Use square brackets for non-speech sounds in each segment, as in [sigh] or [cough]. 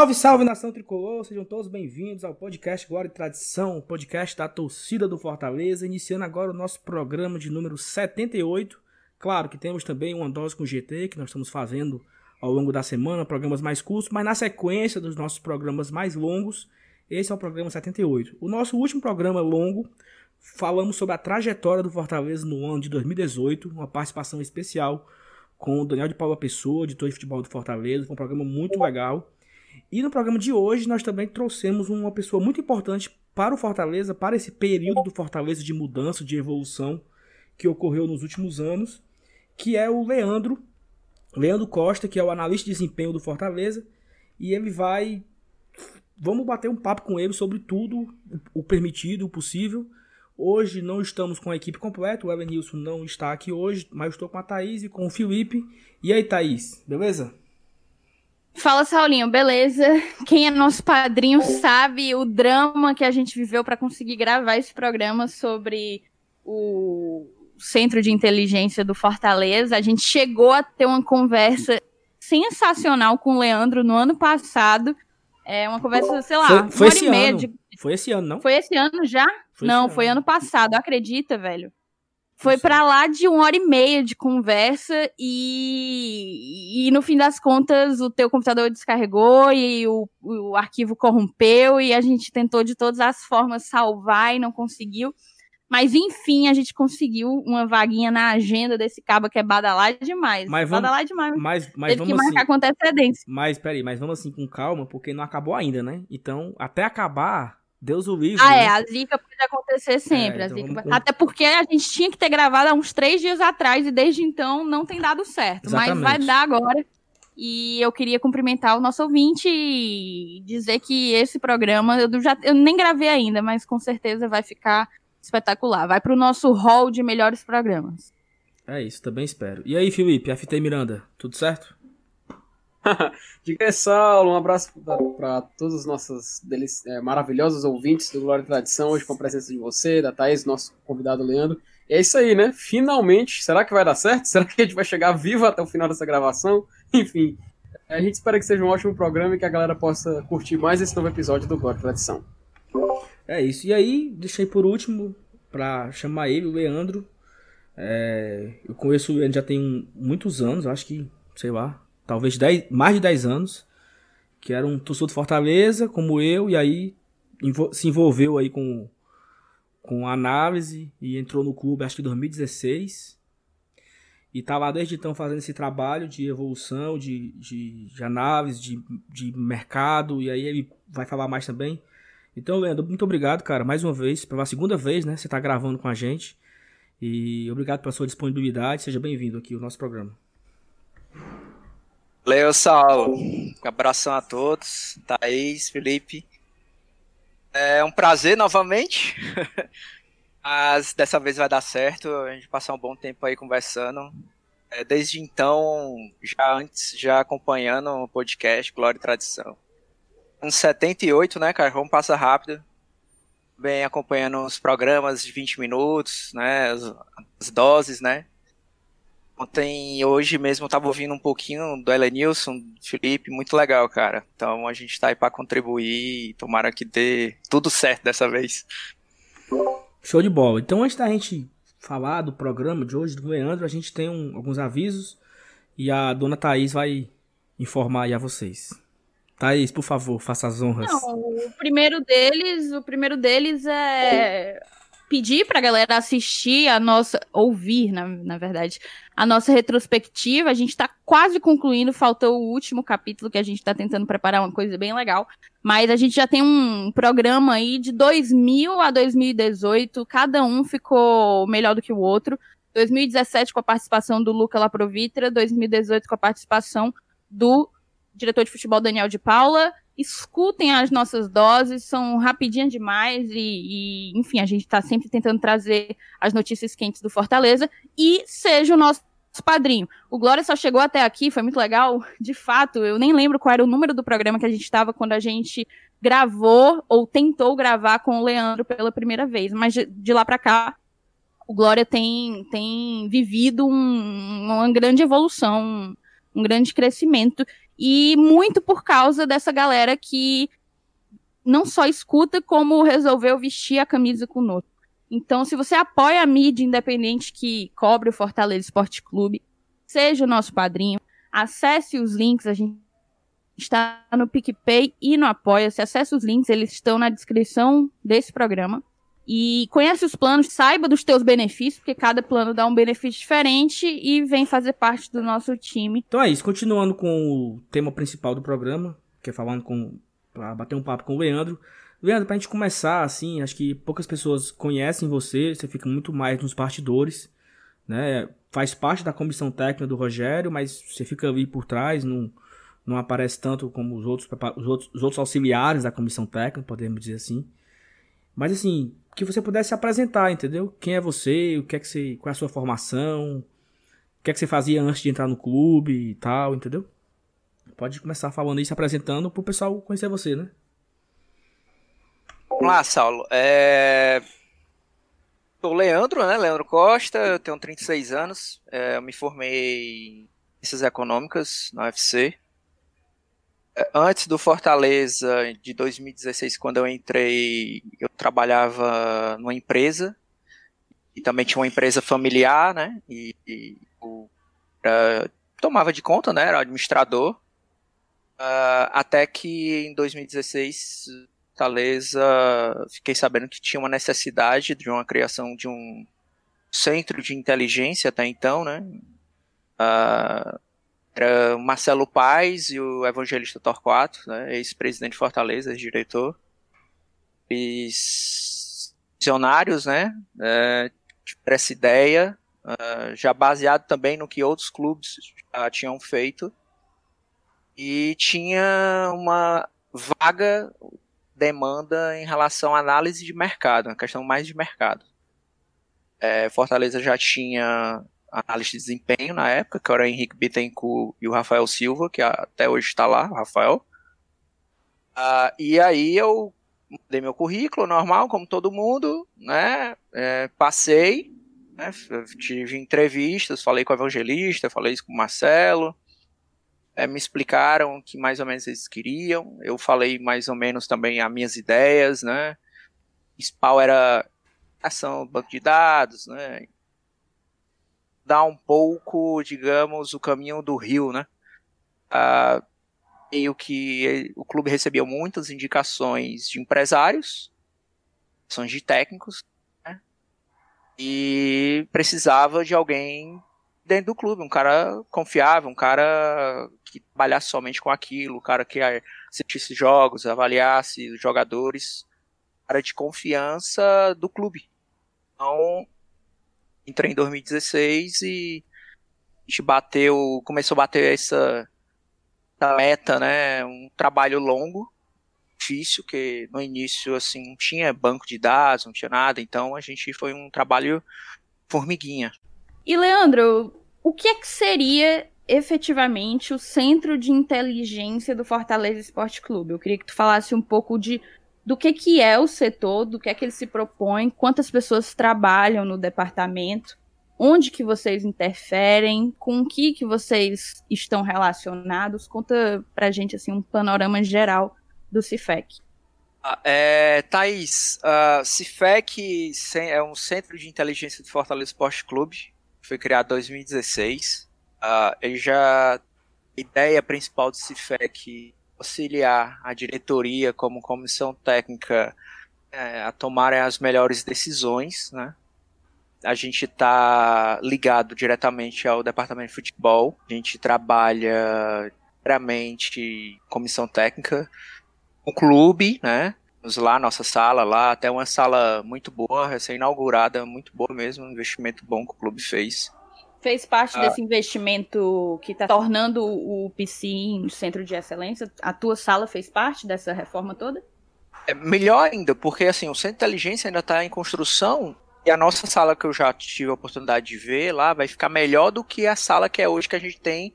Salve, salve nação tricolor, sejam todos bem-vindos ao podcast Glória e Tradição, podcast da torcida do Fortaleza, iniciando agora o nosso programa de número 78. Claro que temos também uma dose com GT que nós estamos fazendo ao longo da semana, programas mais curtos, mas na sequência dos nossos programas mais longos, esse é o programa 78. O nosso último programa longo, falamos sobre a trajetória do Fortaleza no ano de 2018, uma participação especial com o Daniel de Paula Pessoa, editor de futebol do Fortaleza, foi um programa muito legal. E no programa de hoje nós também trouxemos uma pessoa muito importante para o Fortaleza, para esse período do Fortaleza de mudança, de evolução que ocorreu nos últimos anos, que é o Leandro, Leandro Costa, que é o analista de desempenho do Fortaleza, e ele vai vamos bater um papo com ele sobre tudo, o permitido, o possível. Hoje não estamos com a equipe completa, o Elenilson não está aqui hoje, mas estou com a Thaís e com o Felipe. E aí, Thaís, beleza? Fala, Saulinho, beleza? Quem é nosso padrinho sabe o drama que a gente viveu para conseguir gravar esse programa sobre o Centro de Inteligência do Fortaleza. A gente chegou a ter uma conversa sensacional com o Leandro no ano passado. É uma conversa, sei lá, foi, foi esse ano. De... Foi esse ano, não? Foi esse ano já? Foi não, foi ano. ano passado, acredita, velho? Foi para lá de uma hora e meia de conversa e, e no fim das contas o teu computador descarregou e o, o arquivo corrompeu e a gente tentou de todas as formas salvar e não conseguiu. Mas enfim, a gente conseguiu uma vaguinha na agenda desse cabo que é badalar demais. Mas vamos, badalar demais. Mas, mas Teve vamos que marcar assim, com antecedência. Mas peraí, mas vamos assim com calma, porque não acabou ainda, né? Então, até acabar, Deus o livre. Ah, né? é, a zica pode acontecer sempre. É, então vamos- Até porque a gente tinha que ter gravado há uns três dias atrás e desde então não tem dado certo. Mas Exatamente. vai dar agora. E eu queria cumprimentar o nosso ouvinte e dizer que esse programa, eu, já, eu nem gravei ainda, mas com certeza vai ficar espetacular. Vai pro nosso hall de melhores programas. É isso, também espero. E aí, Felipe, FT Miranda, tudo certo? [laughs] Diga aí, Saulo, um abraço para todos os nossos é, maravilhosos ouvintes do Glória e Tradição, hoje com a presença de você, da Thaís, nosso convidado Leandro. E é isso aí, né? Finalmente, será que vai dar certo? [laughs] Será que a gente vai chegar vivo até o final dessa gravação? [laughs] Enfim, a gente espera que seja um ótimo programa e que a galera possa curtir mais esse novo episódio do Glória e Tradição. É isso. E aí, deixei por último pra chamar ele, o Leandro. É, eu conheço Leandro já tem muitos anos, acho que, sei lá, talvez 10, mais de 10 anos. Que era um torcedor de Fortaleza, como eu, e aí se envolveu aí com, com análise e entrou no clube, acho que em 2016. E tá lá desde então fazendo esse trabalho de evolução, de, de, de análise, de, de mercado, e aí ele vai falar mais também. Então, Leandro, muito obrigado, cara, mais uma vez, pela segunda vez, né? Você tá gravando com a gente. E obrigado pela sua disponibilidade. Seja bem-vindo aqui ao nosso programa. Valeu, Saulo. Um abração a todos. Thaís, Felipe. É um prazer novamente. [laughs] Mas dessa vez vai dar certo. A gente passar um bom tempo aí conversando. É, desde então, já antes, já acompanhando o podcast Glória e Tradição. Uns 78, né, cara? Vamos passar rápido. Bem acompanhando os programas de 20 minutos, né? As, as doses, né? Ontem e hoje mesmo eu tava ouvindo um pouquinho do Elenilson, do Felipe, muito legal, cara. Então a gente tá aí pra contribuir e tomara que dê tudo certo dessa vez. Show de bola. Então, antes da gente falar do programa de hoje do Leandro, a gente tem um- alguns avisos e a dona Thaís vai informar aí a vocês. Thaís, por favor, faça as honras. Não, o primeiro deles, o primeiro deles é pedir pra galera assistir a nossa, ouvir, na, na verdade, a nossa retrospectiva. A gente tá quase concluindo, faltou o último capítulo que a gente tá tentando preparar uma coisa bem legal. Mas a gente já tem um programa aí de 2000 a 2018, cada um ficou melhor do que o outro. 2017 com a participação do Luca Laprovitra, 2018 com a participação do diretor de futebol Daniel de Paula. Escutem as nossas doses, são rapidinhas demais e, e, enfim, a gente está sempre tentando trazer as notícias quentes do Fortaleza e seja o nosso padrinho. O Glória só chegou até aqui, foi muito legal. De fato, eu nem lembro qual era o número do programa que a gente estava quando a gente gravou ou tentou gravar com o Leandro pela primeira vez, mas de, de lá para cá o Glória tem, tem vivido um- uma grande evolução, um, um grande crescimento E muito por causa dessa galera que não só escuta, como resolveu vestir a camisa conosco. Então, se você apoia a mídia independente que cobre o Fortaleza Esporte Clube, seja o nosso padrinho, acesse os links, a gente está no PicPay e no Apoia-se. Acesse os links, eles estão na descrição desse programa. E conhece os planos, saiba dos teus benefícios, porque cada plano dá um benefício diferente e vem fazer parte do nosso time. Então é isso, continuando com o tema principal do programa, que é falando com. pra bater um papo com o Leandro. Leandro, pra gente começar, assim, acho que poucas pessoas conhecem você, você fica muito mais nos bastidores, né? Faz parte da comissão técnica do Rogério, mas você fica ali por trás, não, não aparece tanto como os outros, os outros, os outros auxiliares da comissão técnica, podemos dizer assim. Mas assim, que você pudesse se apresentar, entendeu? Quem é você, o que é que você, qual é a sua formação, o que é que você fazia antes de entrar no clube e tal, entendeu? Pode começar falando isso, se apresentando pro pessoal conhecer você, né? Vamos lá, Saulo. É... Sou Leandro, né? Leandro Costa, eu tenho 36 anos. É, eu me formei em Ciências Econômicas na UFC. É, antes do Fortaleza, de 2016, quando eu entrei, eu trabalhava numa empresa. E também tinha uma empresa familiar, né? E, e eu era, tomava de conta, né? Era administrador. Uh, até que em 2016 Fortaleza, fiquei sabendo que tinha uma necessidade de uma criação de um centro de inteligência até então, né? Uh, era Marcelo Paes e o evangelista Torquato, né? ex-presidente de Fortaleza, ex-diretor. Eles visionários, né? Uh, essa ideia, uh, já baseado também no que outros clubes já tinham feito. E tinha uma vaga demanda em relação à análise de mercado, uma questão mais de mercado. É, Fortaleza já tinha análise de desempenho na época, que era o Henrique Bittencourt e o Rafael Silva, que até hoje está lá, o Rafael. Uh, e aí eu dei meu currículo normal, como todo mundo, né? É, passei, né? tive entrevistas, falei com o evangelista, falei isso com o Marcelo é, me explicaram o que mais ou menos eles queriam. Eu falei mais ou menos também as minhas ideias, né? SPAL era ação banco de dados, né? Dar um pouco, digamos, o caminho do rio, né? Ah, meio que o clube recebia muitas indicações de empresários, ações de técnicos, né? E precisava de alguém dentro do clube, um cara confiável, um cara que trabalhasse somente com aquilo, um cara que assistisse jogos, avaliasse os jogadores, um cara de confiança do clube. Então, entrei em 2016 e a gente bateu, começou a bater essa, essa meta, né? Um trabalho longo, difícil, que no início assim não tinha banco de dados, não tinha nada, então a gente foi um trabalho formiguinha. E Leandro, o que é que seria efetivamente o centro de inteligência do Fortaleza Esporte Clube? Eu queria que tu falasse um pouco de do que, que é o setor, do que é que ele se propõe, quantas pessoas trabalham no departamento, onde que vocês interferem, com o que que vocês estão relacionados. Conta pra gente assim um panorama geral do CIFEC. Ah, é, Thaís, uh, CIFEC é um centro de inteligência do Fortaleza Esporte Clube foi criado em 2016. Uh, ele já. A ideia principal do CIFEC auxiliar a diretoria como comissão técnica é, a tomarem as melhores decisões, né? A gente está ligado diretamente ao departamento de futebol. A gente trabalha diretamente comissão técnica, o clube, né? Vamos lá, nossa sala lá, até uma sala muito boa, recém-inaugurada, muito boa mesmo, um investimento bom que o clube fez. Fez parte ah. desse investimento que está tornando o PC um centro de excelência? A tua sala fez parte dessa reforma toda? É melhor ainda, porque assim, o centro de inteligência ainda está em construção e a nossa sala que eu já tive a oportunidade de ver lá vai ficar melhor do que a sala que é hoje que a gente tem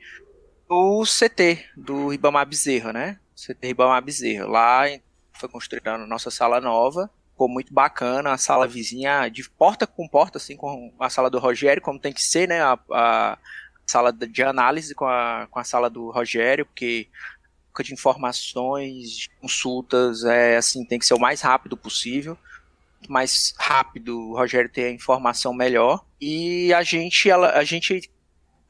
no CT do Ribamar Bezerra, né? CT Ribamar Bezerra. Lá foi construída a nossa sala nova. Ficou muito bacana, a sala vizinha de porta com porta, assim, com a sala do Rogério, como tem que ser, né? A, a sala de análise com a, com a sala do Rogério, porque de informações, consultas, é assim, tem que ser o mais rápido possível. Mais rápido, o Rogério ter a informação melhor. E a gente, ela, a gente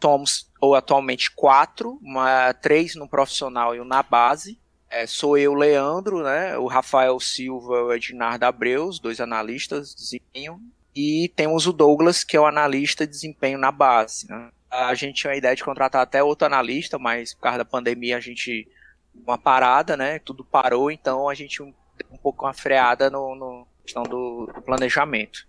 somos ou atualmente quatro, uma, três no profissional e um na base. É, sou eu, Leandro, né? O Rafael Silva o Ednardo Abreu, os dois analistas de desempenho. E temos o Douglas, que é o analista de desempenho na base. Né? A gente tinha a ideia de contratar até outro analista, mas por causa da pandemia a gente uma parada, né? Tudo parou, então a gente um, um pouco uma freada no, no questão do, do, planejamento.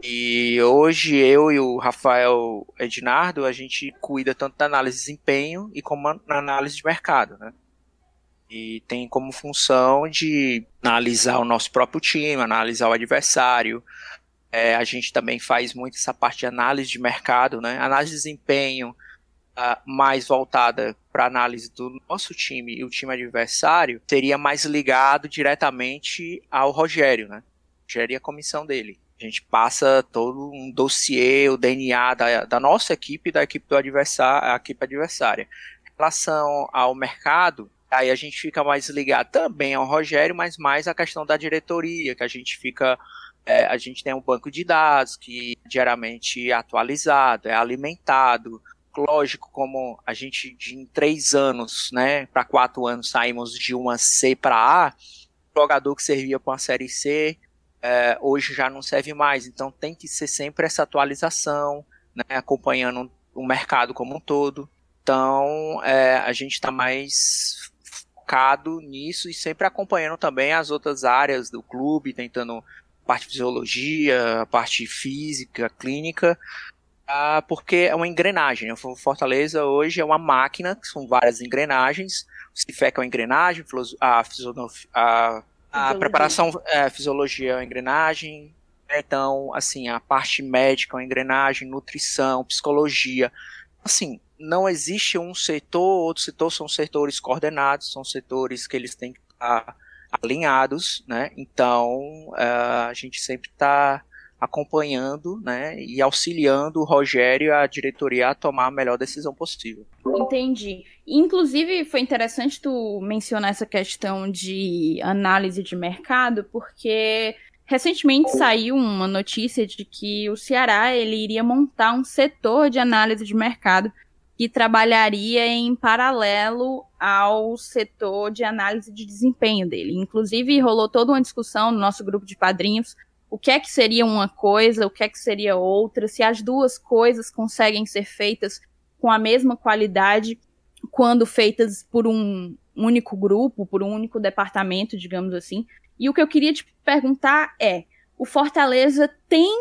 E hoje eu e o Rafael Ednardo, a gente cuida tanto da análise de desempenho e como na análise de mercado, né? E tem como função de analisar o nosso próprio time, analisar o adversário. É, a gente também faz muito essa parte de análise de mercado, né? Análise de desempenho, uh, mais voltada para análise do nosso time e o time adversário seria mais ligado diretamente ao Rogério, né? Rogério e a comissão dele. A gente passa todo um dossiê, o DNA da, da nossa equipe e da equipe do adversário, a equipe adversária. Em relação ao mercado, aí a gente fica mais ligado também ao Rogério, mas mais a questão da diretoria, que a gente fica é, a gente tem um banco de dados que diariamente é atualizado, é alimentado, lógico, como a gente em três anos, né, para quatro anos saímos de uma C para A, jogador que servia para uma série C é, hoje já não serve mais. Então tem que ser sempre essa atualização, né, acompanhando o mercado como um todo. Então é, a gente está mais focado nisso e sempre acompanhando também as outras áreas do clube, tentando parte de fisiologia, parte física, clínica, ah, porque é uma engrenagem. Né? O Fortaleza hoje é uma máquina, são várias engrenagens. O Cifec é uma engrenagem, a, a, a preparação, é, fisiologia é uma engrenagem. Né? Então, assim, a parte médica é uma engrenagem, nutrição, psicologia. Assim, não existe um setor, outro setor são setores coordenados, são setores que eles têm que estar alinhados, né? Então, uh, a gente sempre está acompanhando né, e auxiliando o Rogério e a diretoria a tomar a melhor decisão possível. Entendi. Inclusive, foi interessante tu mencionar essa questão de análise de mercado, porque recentemente saiu uma notícia de que o Ceará ele iria montar um setor de análise de mercado que trabalharia em paralelo ao setor de análise de desempenho dele. Inclusive, rolou toda uma discussão no nosso grupo de padrinhos o que é que seria uma coisa, o que é que seria outra, se as duas coisas conseguem ser feitas com a mesma qualidade quando feitas por um único grupo, por um único departamento, digamos assim. E o que eu queria te perguntar é: o Fortaleza tem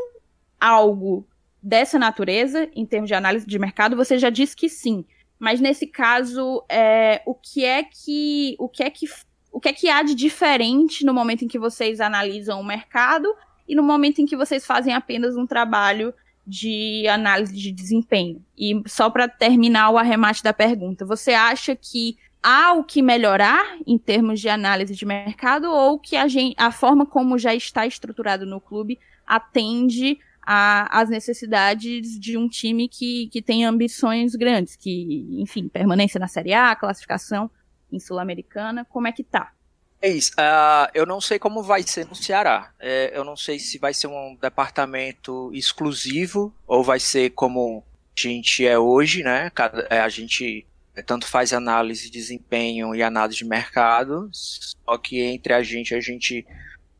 algo dessa natureza em termos de análise de mercado? Você já disse que sim, mas nesse caso, é, o que é que o que é que o que é que há de diferente no momento em que vocês analisam o mercado e no momento em que vocês fazem apenas um trabalho de análise de desempenho. E só para terminar o arremate da pergunta, você acha que há o que melhorar em termos de análise de mercado ou que a, gente, a forma como já está estruturado no clube atende às necessidades de um time que, que tem ambições grandes, que, enfim, permanência na Série A, classificação em Sul-Americana, como é que tá? É isso. Uh, eu não sei como vai ser no Ceará. É, eu não sei se vai ser um departamento exclusivo ou vai ser como a gente é hoje, né? Cada, é, a gente tanto faz análise de desempenho e análise de mercado, só que entre a gente a gente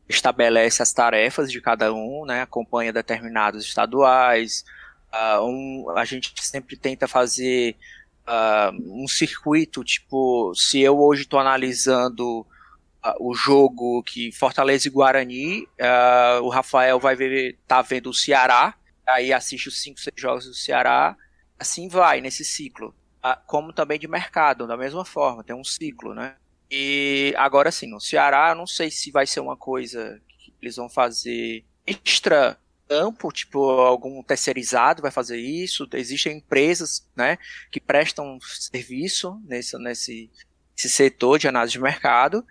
estabelece as tarefas de cada um, né? Acompanha determinados estaduais. Uh, um, a gente sempre tenta fazer uh, um circuito, tipo, se eu hoje estou analisando o jogo que Fortaleza e Guarani, uh, o Rafael vai ver, tá vendo o Ceará, aí assiste os 5, 6 jogos do Ceará, assim vai nesse ciclo. Uh, como também de mercado, da mesma forma, tem um ciclo, né? E agora sim, no Ceará, não sei se vai ser uma coisa que eles vão fazer extra campo, tipo algum terceirizado vai fazer isso. Existem empresas, né, que prestam serviço nesse, nesse, setor de análise de mercado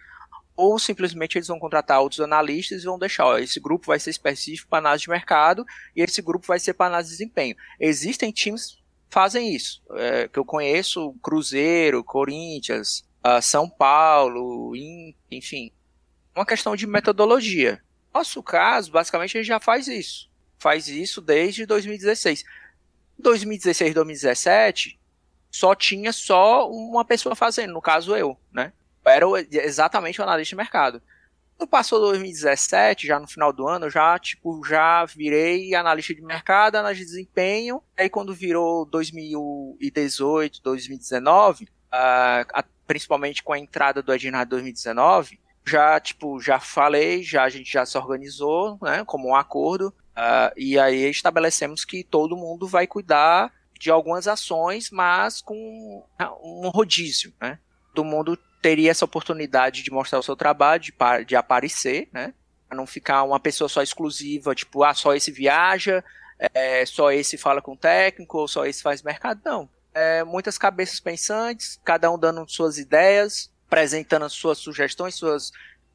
ou simplesmente eles vão contratar outros analistas e vão deixar, ó, esse grupo vai ser específico para análise de mercado e esse grupo vai ser para análise de desempenho. Existem times fazem isso. É, que eu conheço Cruzeiro, Corinthians, uh, São Paulo, in, enfim. Uma questão de metodologia. Nosso caso, basicamente, gente já faz isso. Faz isso desde 2016. 2016, 2017, só tinha só uma pessoa fazendo, no caso eu, né? Era exatamente o analista de mercado. Quando passou 2017, já no final do ano, já, tipo, já virei analista de mercado, analista de desempenho. Aí quando virou 2018, 2019, uh, principalmente com a entrada do Edinard 2019, já, tipo, já falei, já a gente já se organizou, né, como um acordo, uh, e aí estabelecemos que todo mundo vai cuidar de algumas ações, mas com um rodízio, né? Todo mundo teria essa oportunidade de mostrar o seu trabalho, de, de aparecer, né? Pra não ficar uma pessoa só exclusiva, tipo, ah, só esse viaja, é, só esse fala com o técnico, ou só esse faz mercado. Não. É, muitas cabeças pensantes, cada um dando suas ideias, apresentando as suas sugestões, suas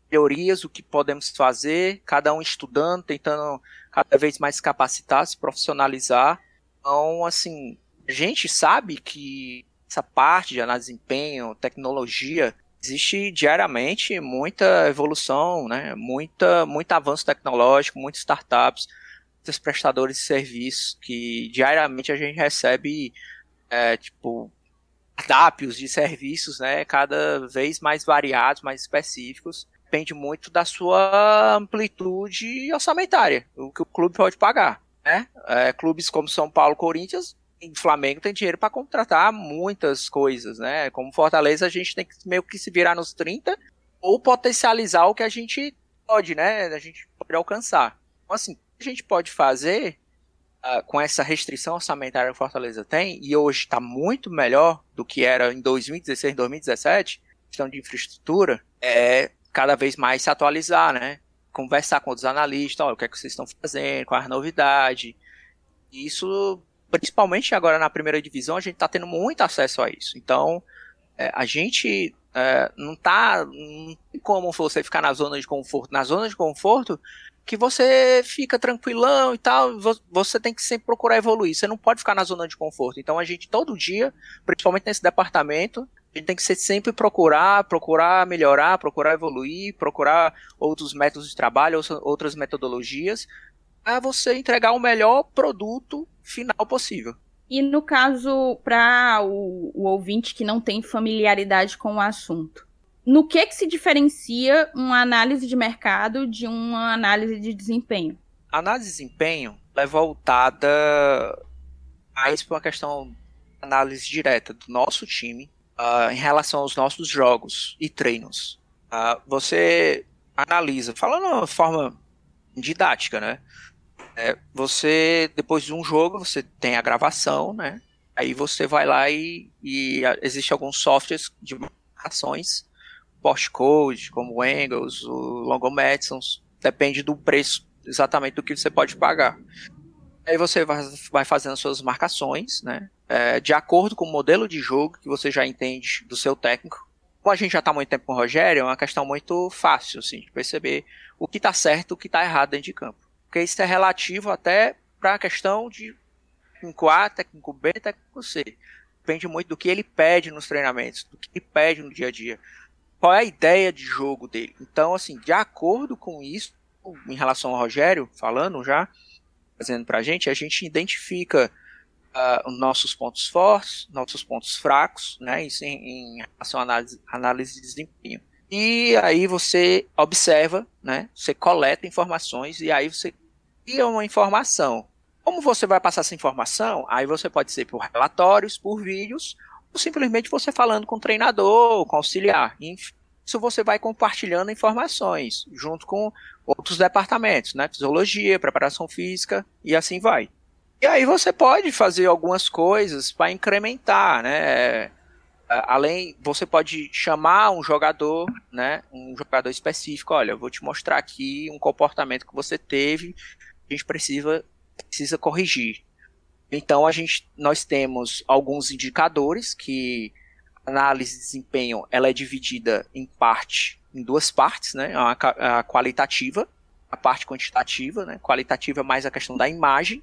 teorias, o que podemos fazer, cada um estudando, tentando cada vez mais capacitar, se profissionalizar. Então, assim, a gente sabe que essa parte de análise de desempenho, tecnologia, existe diariamente muita evolução, né? Muita, muito avanço tecnológico, muitas startups, muitos prestadores de serviços que diariamente a gente recebe, é, tipo, cardápios de serviços, né? Cada vez mais variados, mais específicos. Depende muito da sua amplitude orçamentária, o que o clube pode pagar. Né? É, clubes como São Paulo, Corinthians o Flamengo tem dinheiro para contratar muitas coisas, né? Como Fortaleza, a gente tem que meio que se virar nos 30 ou potencializar o que a gente pode, né? A gente pode alcançar. Então, assim, o que a gente pode fazer uh, com essa restrição orçamentária que Fortaleza tem, e hoje está muito melhor do que era em 2016, 2017, questão de infraestrutura, é cada vez mais se atualizar, né? Conversar com outros analistas, olha, o que é que vocês estão fazendo, qual é a novidade. Isso principalmente agora na primeira divisão, a gente está tendo muito acesso a isso. Então, é, a gente é, não tá. Não tem como você ficar na zona de conforto. Na zona de conforto, que você fica tranquilão e tal, você tem que sempre procurar evoluir. Você não pode ficar na zona de conforto. Então, a gente, todo dia, principalmente nesse departamento, a gente tem que sempre procurar, procurar melhorar, procurar evoluir, procurar outros métodos de trabalho, outras metodologias, a você entregar o melhor produto final possível. E no caso, para o, o, ouvinte que não tem familiaridade com o assunto, no que, que se diferencia uma análise de mercado de uma análise de desempenho? A análise de desempenho é voltada mais para uma questão análise direta do nosso time uh, em relação aos nossos jogos e treinos. Uh, você analisa, falando de forma didática, né? É, você, depois de um jogo, você tem a gravação, né? Aí você vai lá e, e existe alguns softwares de marcações, postcode, como o Engels, o Longomedsons, depende do preço exatamente do que você pode pagar. Aí você vai, vai fazendo suas marcações, né? É, de acordo com o modelo de jogo que você já entende do seu técnico. Como a gente já está muito tempo com o Rogério, é uma questão muito fácil, assim, de perceber o que está certo e o que está errado dentro de campo porque isso é relativo até para a questão de técnico A, técnico B, técnico C. Depende muito do que ele pede nos treinamentos, do que ele pede no dia a dia. Qual é a ideia de jogo dele? Então, assim, de acordo com isso, em relação ao Rogério, falando já, fazendo para a gente, a gente identifica uh, os nossos pontos fortes, nossos pontos fracos, né? Isso em, em relação à análise, análise de desempenho. E aí você observa, né? Você coleta informações e aí você cria uma informação. Como você vai passar essa informação? Aí você pode ser por relatórios, por vídeos, simplesmente você falando com o treinador, com o auxiliar. Isso você vai compartilhando informações junto com outros departamentos, né? Fisiologia, preparação física e assim vai. E aí você pode fazer algumas coisas para incrementar, né? além, você pode chamar um jogador, né, um jogador específico, olha, eu vou te mostrar aqui um comportamento que você teve, a gente precisa, precisa corrigir. Então a gente, nós temos alguns indicadores que a análise de desempenho ela é dividida em parte, em duas partes, né, a, a qualitativa, a parte quantitativa, né, qualitativa é mais a questão da imagem,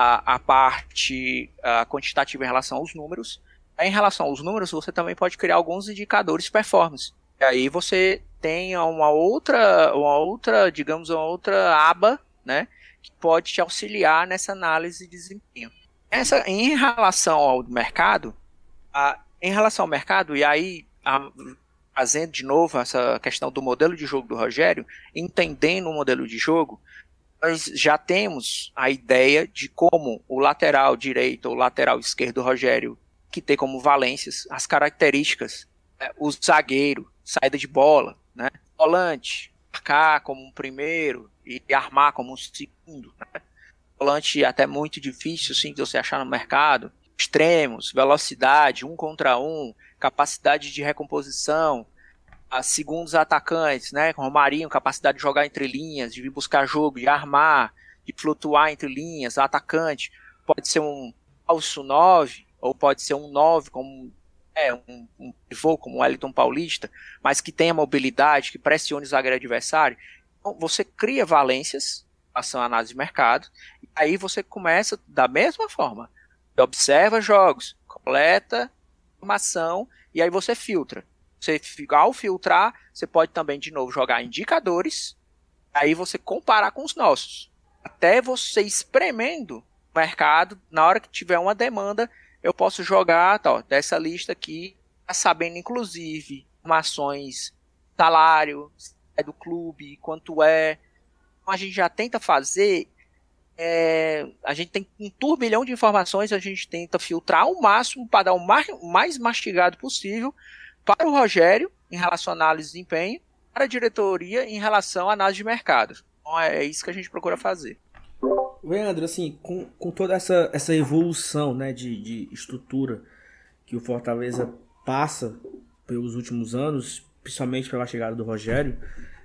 a, a parte a quantitativa em relação aos números. Em relação aos números, você também pode criar alguns indicadores de performance. E aí você tem uma outra, uma outra, digamos, uma outra aba, né, que pode te auxiliar nessa análise de desempenho. Essa, em relação ao mercado, a, em relação ao mercado, e aí a, trazendo de novo essa questão do modelo de jogo do Rogério, entendendo o modelo de jogo, nós já temos a ideia de como o lateral direito ou lateral esquerdo do Rogério, que tem como valências as características, é, o zagueiro, saída de bola, né? Volante, marcar como um primeiro e armar como um segundo, né? Volante até muito difícil, sim, de você achar no mercado. Extremos, velocidade, um contra um, capacidade de recomposição, a segundos atacantes, né? Romarinho, capacidade de jogar entre linhas, de vir buscar jogo, de armar, de flutuar entre linhas, atacante. Pode ser um falso 9, ou pode ser um 9 como é, um, um pivô como o Wellington Paulista, mas que tenha mobilidade, que pressione o zagueiro adversário. Então, você cria valências, ação análise de mercado, e aí você começa da mesma forma. Observa jogos, coleta informação, e aí você filtra. Você, ao filtrar, você pode também, de novo, jogar indicadores, aí você comparar com os nossos. Até você espremendo o mercado, na hora que tiver uma demanda, eu posso jogar tá, dessa lista aqui, tá sabendo inclusive informações, salário, do clube, quanto é. Então a gente já tenta fazer. É, a gente tem um turbilhão de informações, a gente tenta filtrar ao máximo para dar o mais, mais mastigado possível para o Rogério em relação à análise de desempenho, para a diretoria em relação à análise de mercado. Então é isso que a gente procura fazer. Leandro, assim, com, com toda essa, essa evolução né, de, de estrutura que o Fortaleza passa pelos últimos anos, principalmente pela chegada do Rogério,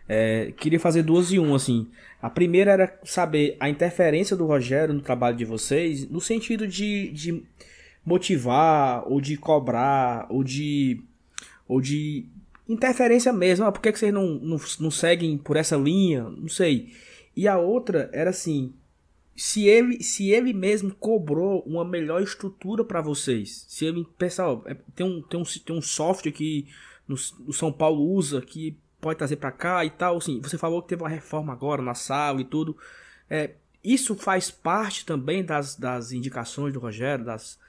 é, queria fazer duas e um, assim. A primeira era saber a interferência do Rogério no trabalho de vocês, no sentido de, de motivar, ou de cobrar, ou de, ou de interferência mesmo. Ah, por que, que vocês não, não, não seguem por essa linha? Não sei. E a outra era assim, se ele, se ele mesmo cobrou uma melhor estrutura para vocês, se ele, pessoal, é, tem um, tem um, tem um software que no, no São Paulo usa que pode trazer para cá e tal, assim, você falou que teve uma reforma agora na sala e tudo, é, isso faz parte também das, das indicações do Rogério, das,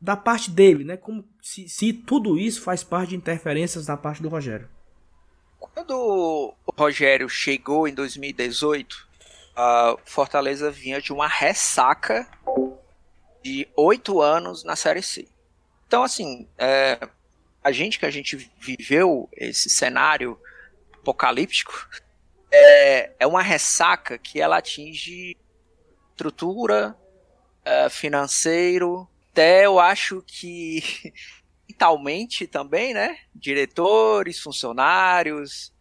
da parte dele, né? Como se, se tudo isso faz parte de interferências da parte do Rogério. Quando o Rogério chegou em 2018, a Fortaleza vinha de uma ressaca de oito anos na Série C. Então, assim, é, a gente que a gente viveu esse cenário apocalíptico é, é uma ressaca que ela atinge estrutura, é, financeiro, até eu acho que [laughs] mentalmente também, né? Diretores, funcionários,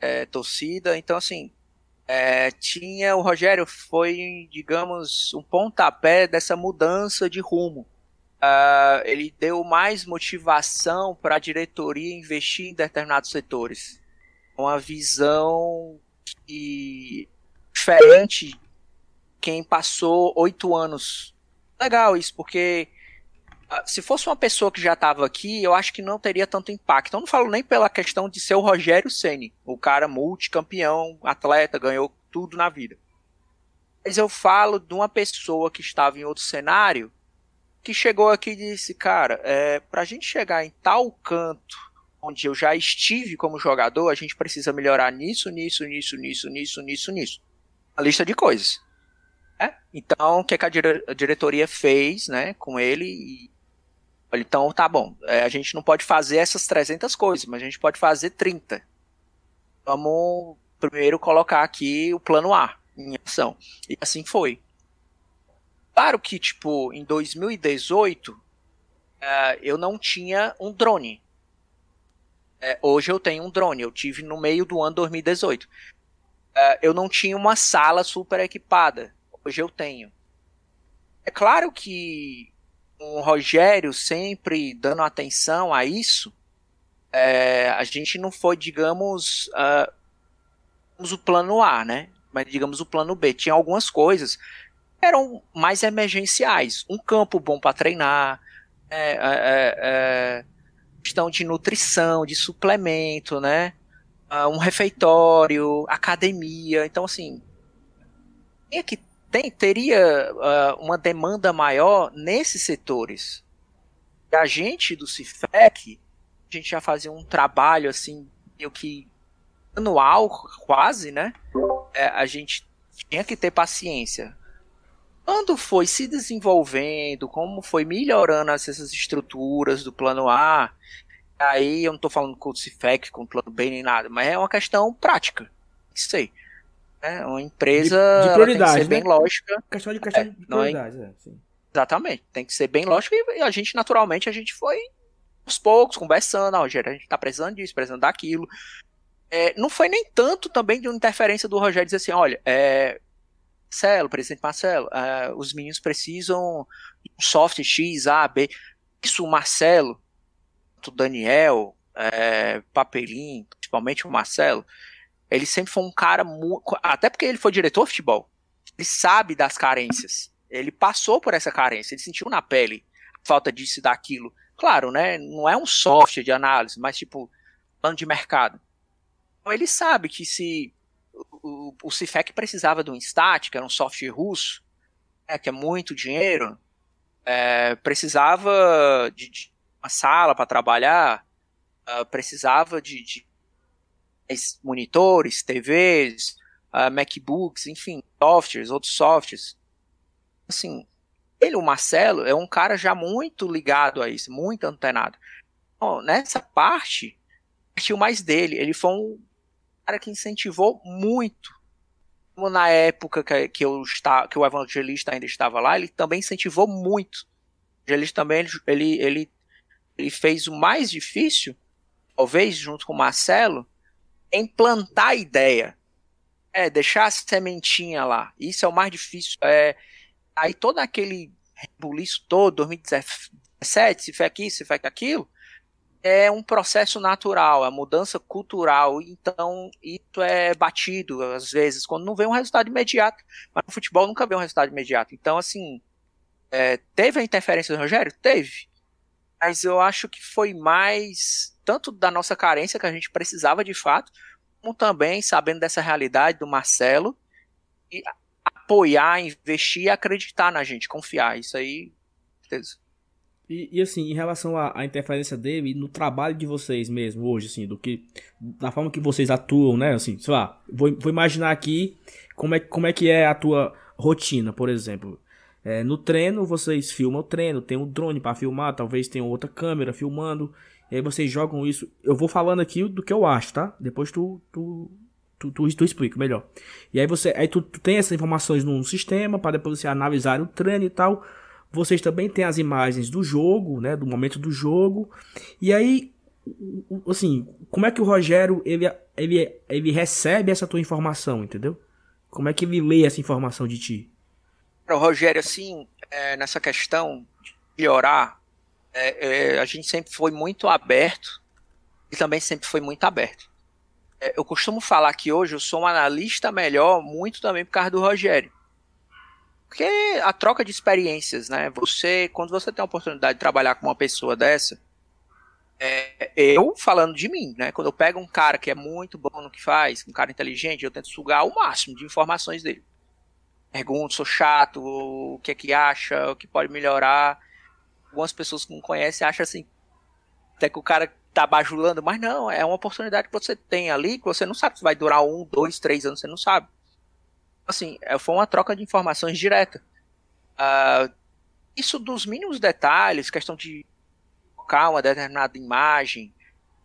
é, torcida. Então, assim, é, tinha o Rogério foi, digamos, um pontapé dessa mudança de rumo. Uh, ele deu mais motivação para a diretoria investir em determinados setores. Uma visão diferente quem passou oito anos. Legal isso, porque uh, se fosse uma pessoa que já estava aqui, eu acho que não teria tanto impacto. Eu não falo nem pela questão de ser o Rogério Ceni, o cara multicampeão, atleta, ganhou tudo na vida. Mas eu falo de uma pessoa que estava em outro cenário, que chegou aqui e disse, cara, é, para a gente chegar em tal canto onde eu já estive como jogador, a gente precisa melhorar nisso, nisso, nisso, nisso, nisso, nisso, nisso. A lista de coisas. É? Então, o que, é que a, dire a diretoria fez né, com ele? E então, tá bom, é, a gente não pode fazer essas 300 coisas, mas a gente pode fazer 30. Vamos primeiro colocar aqui o plano A em ação. E assim foi. Claro que, tipo, em 2018, uh, é, eu não tinha um drone. Uh, hoje eu tenho um drone, eu tive no meio do ano 2018. Uh, é, eu não tinha uma sala super equipada. Hoje eu tenho. É claro que o Rogério sempre dando atenção a isso, é, a gente não foi, digamos, uh, o plano A, né? Mas digamos o plano B. Tinha algumas coisas eram mais emergenciais. Um campo bom para treinar, é, é, é, é, questão de nutrição, de suplemento, né? Uh, um refeitório, academia. Então, assim, é que tem, teria uh, uma demanda maior nesses setores. E a gente do CIFEC, a gente já fazia um trabalho assim, meio que anual, quase, né? É, a gente tinha que ter paciência. Quando foi se desenvolvendo, como foi melhorando essas estruturas do plano A, aí eu não estou falando com o CIFEC, com o plano B nem nada, mas é uma questão prática. Sei. É uma empresa de, de prioridade, tem que ser né? bem lógica. Questão de, questão É, de é- prioridade, é, sim. Exatamente. Tem que ser bem lógico e a gente, naturalmente, a gente foi aos poucos, conversando, ó, Rogério, a gente tá precisando disso, precisando daquilo. É, não foi nem tanto também de uma interferência do Rogério dizer assim, olha, é, Marcelo, presidente Marcelo, é, os meninos precisam de um software X, A, B. Isso o Marcelo, o Daniel, é, Papelim, principalmente o Marcelo, ele sempre foi um cara muito. Até porque ele foi diretor de futebol. Ele sabe das carências. Ele passou por essa carência, ele sentiu na pele a falta disso e daquilo. Claro, né? Não é um software de análise, mas tipo, plano de mercado. Então ele sabe que se o, o, Cifec precisava de um Stat, que era um software russo, né, que é muito dinheiro, é, precisava de, de uma sala para trabalhar, ah, precisava de, de es- monitores, TVs, ah, MacBooks, enfim, softwares, outros softwares. Assim, ele, o Marcelo, é um cara já muito ligado a isso, muito antenado. Bom, nessa parte, partiu mais dele. Ele foi um cara que incentivou muito. Como na época que, eu está, que o evangelista ainda estava lá, ele também incentivou muito. Evangelista também, ele, ele, ele, ele fez o mais difícil, talvez, junto com o Marcelo, em plantar a ideia. É, deixar a sementinha lá. Isso é o mais difícil. É, aí todo aquele rebuliço todo, 2017, se foi aqui, se foi aquilo, é um processo natural, é mudança cultural, então isso é batido às vezes, quando não vem um resultado imediato, mas no futebol nunca vem um resultado imediato, então assim, é, teve a interferência do Rogério? Teve, mas eu acho que foi mais, tanto da nossa carência que a gente precisava de fato, como também sabendo dessa realidade do Marcelo, e apoiar, investir e acreditar na gente, confiar, isso aí, certeza. E, e, assim, em relação à, à interferência dele no trabalho de vocês mesmo hoje, assim, do que da forma que vocês atuam, né? Assim, sei lá, vou, vou imaginar aqui como é, como é que é a tua rotina, por exemplo. É, no treino, vocês filmam o treino, tem um drone para filmar, talvez tenha outra câmera filmando, e aí vocês jogam isso. Eu vou falando aqui do que eu acho, tá? Depois tu, tu, tu, tu, tu explica melhor. E aí você, aí tu, tu tem essas informações num sistema para depois você analisar o treino e tal. Vocês também têm as imagens do jogo, né, do momento do jogo. E aí, assim, como é que o Rogério ele, ele, ele recebe essa tua informação, entendeu? Como é que ele lê essa informação de ti? O Rogério, assim, é, nessa questão de melhorar, é, é, a gente sempre foi muito aberto e também sempre foi muito aberto. É, eu costumo falar que hoje eu sou um analista melhor, muito também por causa do Rogério. Porque a troca de experiências, né? Você, quando você tem a oportunidade de trabalhar com uma pessoa dessa, é, eu falando de mim, né? Quando eu pego um cara que é muito bom no que faz, um cara inteligente, eu tento sugar o máximo de informações dele. Pergunto, sou chato, o que é que acha, o que pode melhorar. Algumas pessoas que não conhecem acham assim, até que o cara tá bajulando, mas não, é uma oportunidade que você tem ali, que você não sabe se vai durar um, dois, três anos, você não sabe assim, foi uma troca de informações direta. Uh, isso dos mínimos detalhes, questão de colocar uma determinada imagem,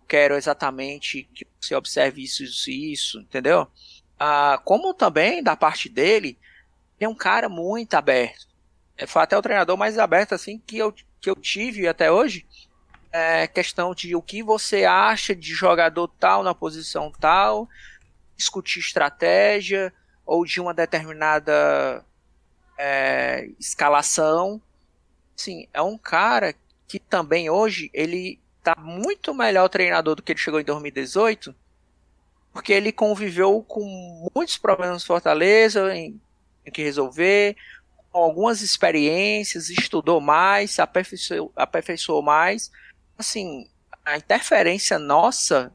quero exatamente que você observe isso, isso e isso, entendeu? Uh, como também, da parte dele, ele é um cara muito aberto. Foi até o treinador mais aberto assim que eu, que eu tive até hoje. É questão de o que você acha de jogador tal na posição tal, discutir estratégia, ou de uma determinada é, escalação. Sim, é um cara que também hoje ele tá muito melhor treinador do que ele chegou em 2018, porque ele conviveu com muitos problemas no Fortaleza, em, em que resolver, algumas experiências, estudou mais, se aperfeiçoou, aperfeiçoou mais. Assim, a interferência nossa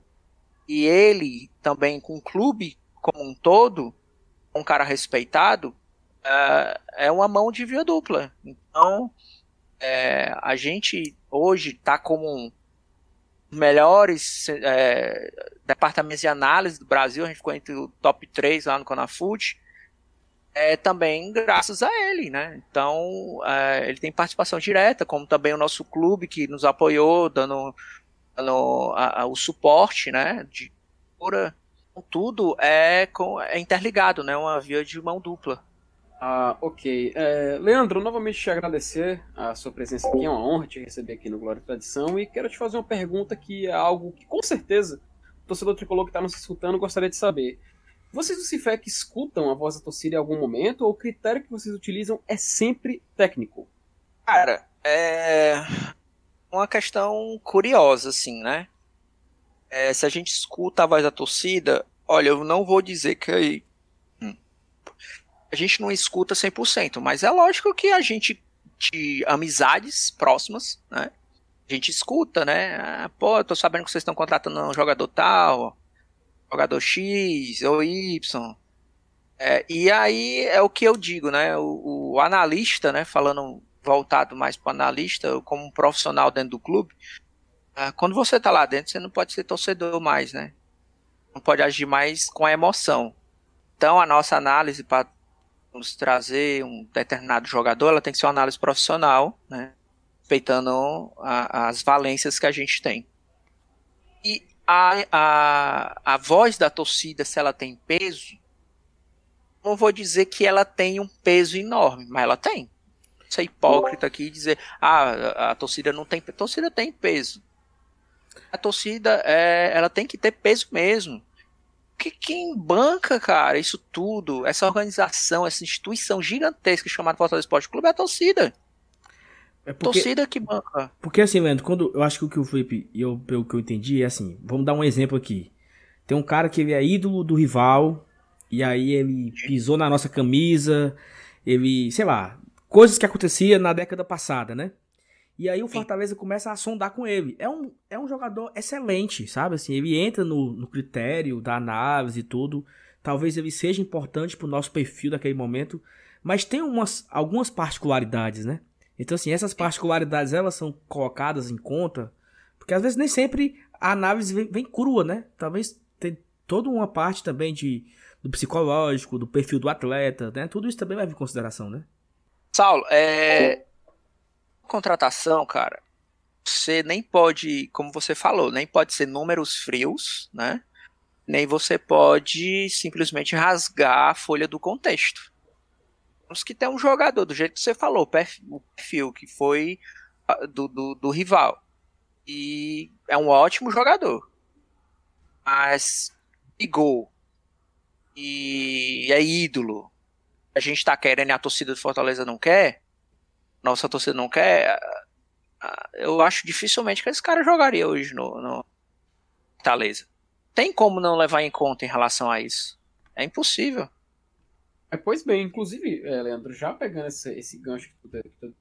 e ele também com o clube como um todo, um cara respeitado, é, é uma mão de via dupla. Então, é, a gente hoje está como um melhores é, departamentos de análise do Brasil, a gente ficou entre o top 3 lá no Conafute, é também graças a ele, né? Então, é, ele tem participação direta, como também o nosso clube que nos apoiou, dando, dando a, a, o suporte, né? De. Tudo é, com, é interligado, né? Uma via de mão dupla. Ah, ok. É, Leandro, novamente te agradecer a sua presença aqui, é uma honra te receber aqui no Glória e Tradição, e quero te fazer uma pergunta que é algo que com certeza o torcedor tricolor que está nos escutando gostaria de saber. Vocês do Cifec escutam a voz da torcida em algum momento, ou o critério que vocês utilizam é sempre técnico? Cara, é uma questão curiosa, assim, né? É, se a gente escuta a voz da torcida, olha, eu não vou dizer que a gente não escuta 100%, mas é lógico que a gente, de amizades próximas, né? A gente escuta, né? Ah, pô, eu tô sabendo que vocês estão contratando um jogador tal, jogador X ou Y. É, e aí é o que eu digo, né? O, o analista, né? Falando voltado mais para analista, como um profissional dentro do clube, é, quando você tá lá dentro, você não pode ser torcedor mais, né? Não pode agir mais com a emoção. Então a nossa análise para nos trazer um determinado jogador, ela tem que ser uma análise profissional, né? Respeitando a, as valências que a gente tem. E a, a, a voz da torcida, se ela tem peso, não vou dizer que ela tem um peso enorme, mas ela tem. Ser hipócrita aqui e dizer, ah, a, a torcida não tem. A torcida tem peso. A torcida, é, ela tem que ter peso mesmo que quem banca, cara, isso tudo, essa organização, essa instituição gigantesca chamada Fortaleza Esporte Clube é a torcida. É porque, torcida que banca. Porque assim, Leandro, quando eu acho que o que o Felipe, eu, pelo que eu entendi, é assim, vamos dar um exemplo aqui. Tem um cara que ele é ídolo do rival, e aí ele pisou na nossa camisa, ele, sei lá, coisas que acontecia na década passada, né? E aí o Fortaleza Sim. começa a sondar com ele. É um, é um jogador excelente, sabe? Assim, ele entra no, no critério da análise e tudo. Talvez ele seja importante pro nosso perfil daquele momento. Mas tem umas, algumas particularidades, né? Então, assim, essas particularidades elas são colocadas em conta. Porque às vezes nem sempre a análise vem, vem crua, né? Talvez tem toda uma parte também de, do psicológico, do perfil do atleta, né? Tudo isso também vai vir em consideração, né? Saulo, é, contratação, cara, você nem pode, como você falou, nem pode ser números frios, né? Nem você pode simplesmente rasgar a folha do contexto. Temos que ter um jogador, do jeito que você falou, o perfil que foi do, do, do rival. E é um ótimo jogador. Mas ligou e é ídolo. A gente tá querendo e a torcida do Fortaleza não quer nossa torcida não quer, eu acho dificilmente que esse cara jogaria hoje no, no Fortaleza. Tem como não levar em conta em relação a isso? É impossível. É, pois bem, inclusive, é, Leandro, já pegando esse, esse gancho que tu, que tu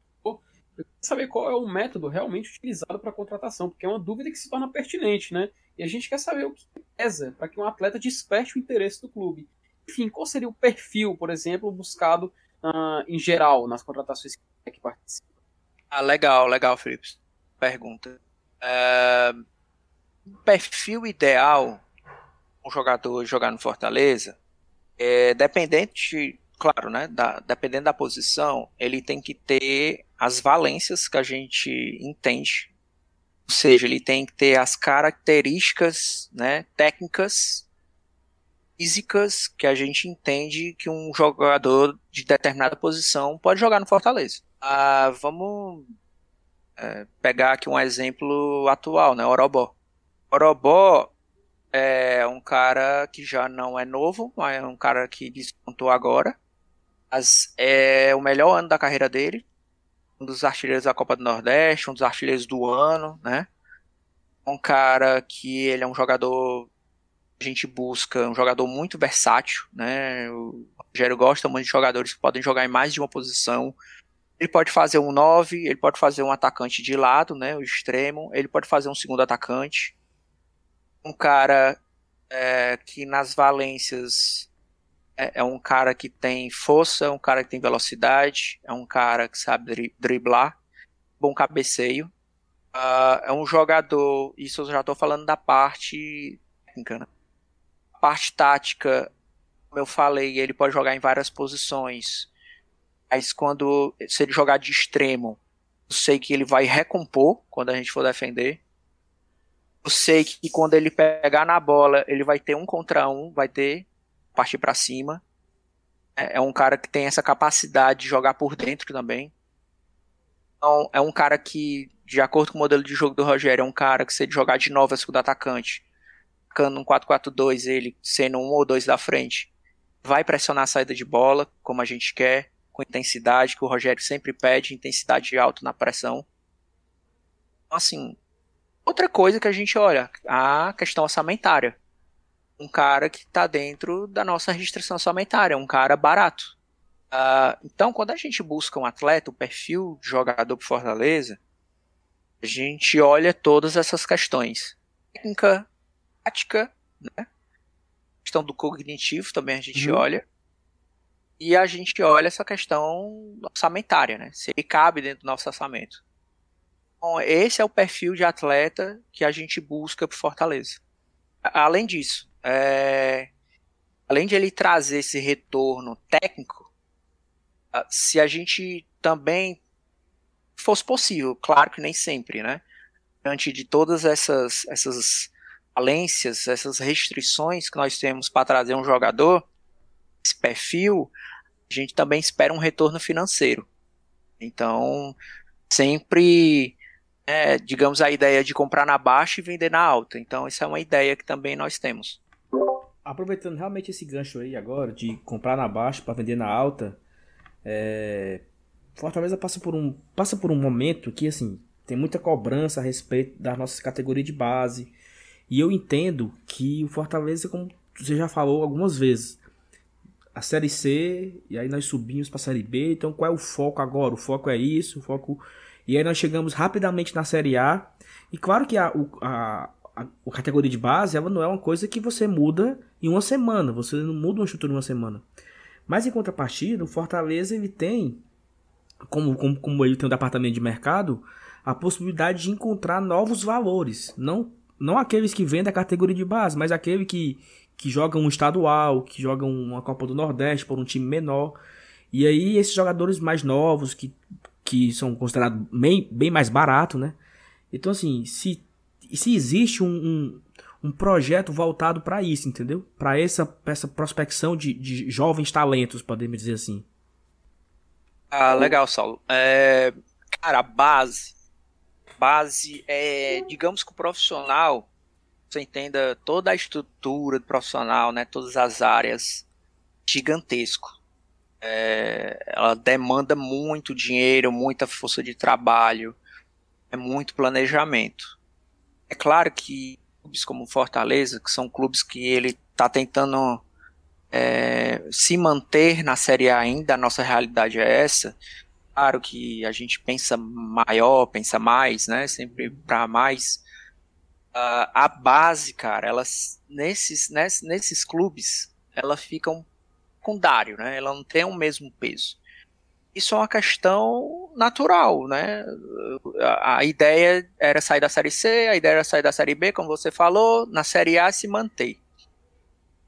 eu queria saber qual é o método realmente utilizado para contratação, porque é uma dúvida que se torna pertinente, né? E a gente quer saber o que pesa para que um atleta desperte o interesse do clube. Enfim, qual seria o perfil, por exemplo, buscado uh, em geral nas contratações que participa. Ah, legal, legal, Felipe. Pergunta. É, perfil ideal um jogador jogar no Fortaleza é dependente, claro, né? Da, dependendo da posição, ele tem que ter as valências que a gente entende. Ou seja, ele tem que ter as características né, técnicas físicas que a gente entende que um jogador de determinada posição pode jogar no Fortaleza. Ah, vamos é, pegar aqui um exemplo atual, né? Orobó. Orobó é um cara que já não é novo, mas é um cara que despontou agora. Mas é o melhor ano da carreira dele. Um dos artilheiros da Copa do Nordeste, um dos artilheiros do ano, né? Um cara que ele é um jogador a gente busca um jogador muito versátil, né? O Rogério gosta muito de jogadores que podem jogar em mais de uma posição. Ele pode fazer um 9, ele pode fazer um atacante de lado, né? O extremo, ele pode fazer um segundo atacante. Um cara é, que nas valências é, é, um cara que tem força, é um cara que tem velocidade, é um cara que sabe driblar, bom cabeceio. Uh, é um jogador, isso eu já estou falando da parte técnica, né? Parte tática, como eu falei, ele pode jogar em várias posições. Mas quando se ele jogar de extremo, eu sei que ele vai recompor quando a gente for defender. Eu sei que quando ele pegar na bola, ele vai ter um contra um, vai ter partir para cima. É, é, um cara que tem essa capacidade de jogar por dentro também. Então, é um cara que, de acordo com o modelo de jogo do Rogério, é um cara que se ele jogar de novo é segundo atacante, ficando um 4-4-2, ele sendo um ou dois da frente, vai pressionar a saída de bola, como a gente quer, com intensidade, que o Rogério sempre pede, intensidade alta na pressão. Então, assim, outra coisa que a gente olha, a questão orçamentária um cara que está dentro da nossa restrição orçamentária, um cara barato. Uh, então, quando a gente busca um atleta, o perfil de jogador para Fortaleza, a gente olha todas essas questões. Técnica, tática, né? questão do cognitivo também a gente uhum. olha. E a gente olha essa questão orçamentária, né? Se ele cabe dentro do nosso orçamento. Então, esse é o perfil de atleta que a gente busca para Fortaleza. Além disso, é, além de ele trazer esse retorno técnico, se a gente também fosse possível, claro que nem sempre, né? Diante de todas essas, essas falências, essas restrições que nós temos para trazer um jogador, esse perfil, a gente também espera um retorno financeiro. Então, sempre, é, digamos, a ideia de comprar na baixa e vender na alta. Então, essa é uma ideia que também nós temos aproveitando realmente esse gancho aí agora de comprar na baixa para vender na alta, é... Fortaleza passa por um passa por um momento que assim tem muita cobrança a respeito da nossa categoria de base e eu entendo que o Fortaleza, como você já falou algumas vezes, a série C e aí nós subimos para a série B, então qual é o foco agora? O foco é isso, o foco e aí nós chegamos rapidamente na série A e claro que a, a, a, a, categoria de base ela não é uma coisa que você muda em uma semana. Você não muda uma estrutura em uma semana. Mas em contrapartida, o Fortaleza ele tem, como, como, como ele tem um departamento de mercado, a possibilidade de encontrar novos valores. Não, não aqueles que vêm da categoria de base, mas aquele que, que joga um estadual, que joga uma Copa do Nordeste por um time menor. E aí esses jogadores mais novos, que, que são considerados bem, bem mais baratos, né? Então assim, se se existe um, um, um projeto voltado para isso, entendeu? Para essa, essa prospecção de, de jovens talentos, podemos dizer assim. Ah, legal, Saulo. É, cara, a base. Base é, digamos que o profissional, você entenda toda a estrutura do profissional, né? Todas as áreas, gigantesco. É, ela demanda muito dinheiro, muita força de trabalho, é muito planejamento. É claro que clubes como Fortaleza, que são clubes que ele está tentando é, se manter na Série A ainda, a nossa realidade é essa. Claro que a gente pensa maior, pensa mais, né? Sempre para mais. Uh, a base, cara, elas nesses, nesses, nesses clubes, ela fica um secundário, né? Ela não tem o mesmo peso isso é uma questão natural, né? A, a, ideia era sair da série C, a ideia era sair da série B, como você falou, na série A se manter.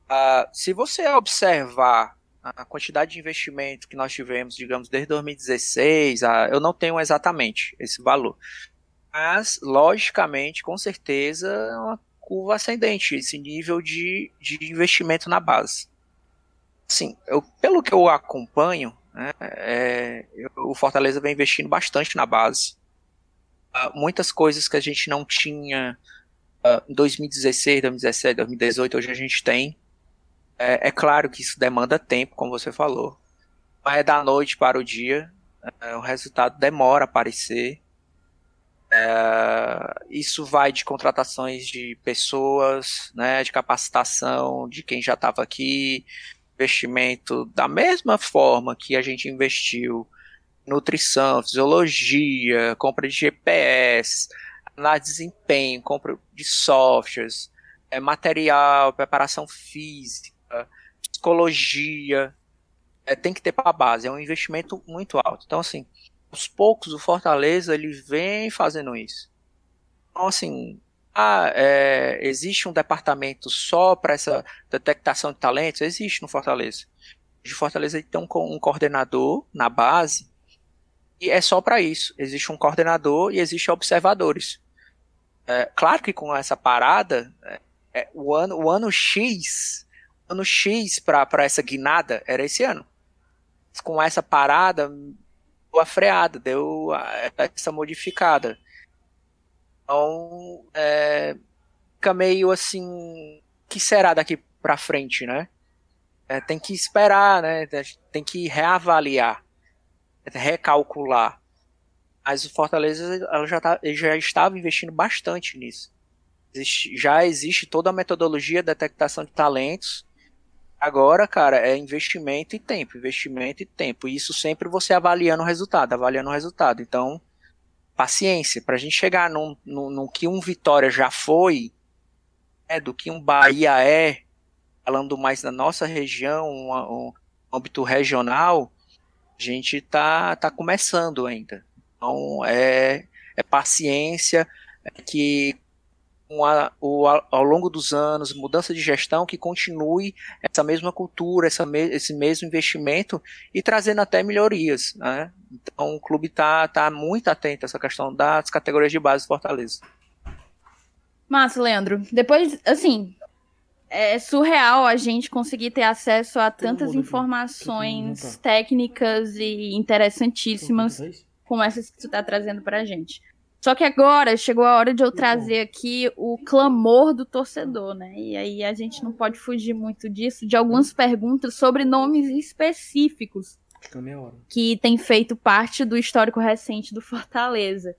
Uh, se você observar a quantidade de investimento que nós tivemos, digamos, desde 2016, uh, eu não tenho exatamente esse valor. Mas, logicamente, com certeza, é uma curva ascendente, esse nível de, de investimento na base. Sim, eu, pelo que eu acompanho, né? É, o Fortaleza vem investindo bastante na base. Uh, muitas coisas que a gente não tinha uh, em 2016, 2017, 2018, hoje a gente tem. É, é, claro que isso demanda tempo, como você falou. Mas é da noite para o dia. Uh, o resultado demora a aparecer. É, isso vai de contratações de pessoas, né, de capacitação de quem já estava aqui, investimento da mesma forma que a gente investiu nutrição, fisiologia, compra de GPS, de desempenho, compra de softwares, é, material, preparação física, psicologia, é, tem que ter para a base, é um investimento muito alto. Então, assim, aos poucos o Fortaleza ele vem fazendo isso. Então, assim, ah, é, existe um departamento só para essa detectação de talentos? Existe no Fortaleza. De Fortaleza tem um, um coordenador na base e é só para isso. Existe um coordenador e existe observadores. É, claro que com essa parada, é, é, o, ano, o ano X, ano X para essa guinada era esse ano. Com essa parada, deu a freada, deu a, essa modificada. Então, é, fica meio assim, que será daqui para frente, né? É, tem que esperar, né? Tem que reavaliar, recalcular. Mas o Fortaleza ela já, tá, já estava investindo bastante nisso. Já existe toda a metodologia de detectação de talentos. Agora, cara, é investimento e tempo, investimento e tempo. E isso sempre você avaliando o resultado, avaliando o resultado. Então, paciência. Para a gente chegar no, no, no, que um Vitória já foi, é, do que um Bahia é, falando mais da nossa região, um, um âmbito regional, a gente tá, tá começando ainda. Então é, é paciência, é que a, o, ao longo dos anos, mudança de gestão, que continue essa mesma cultura, essa me, esse mesmo investimento e trazendo até melhorias. Né? Então o clube está tá muito atento a essa questão das categorias de base do Fortaleza. Massa, Leandro. Depois, assim, é surreal a gente conseguir ter acesso a tantas informações técnicas e interessantíssimas como essas que tu tá trazendo pra gente. Só que agora chegou a hora de eu trazer aqui o clamor do torcedor, né? E aí a gente não pode fugir muito disso, de algumas perguntas sobre nomes específicos que tem feito parte do histórico recente do Fortaleza.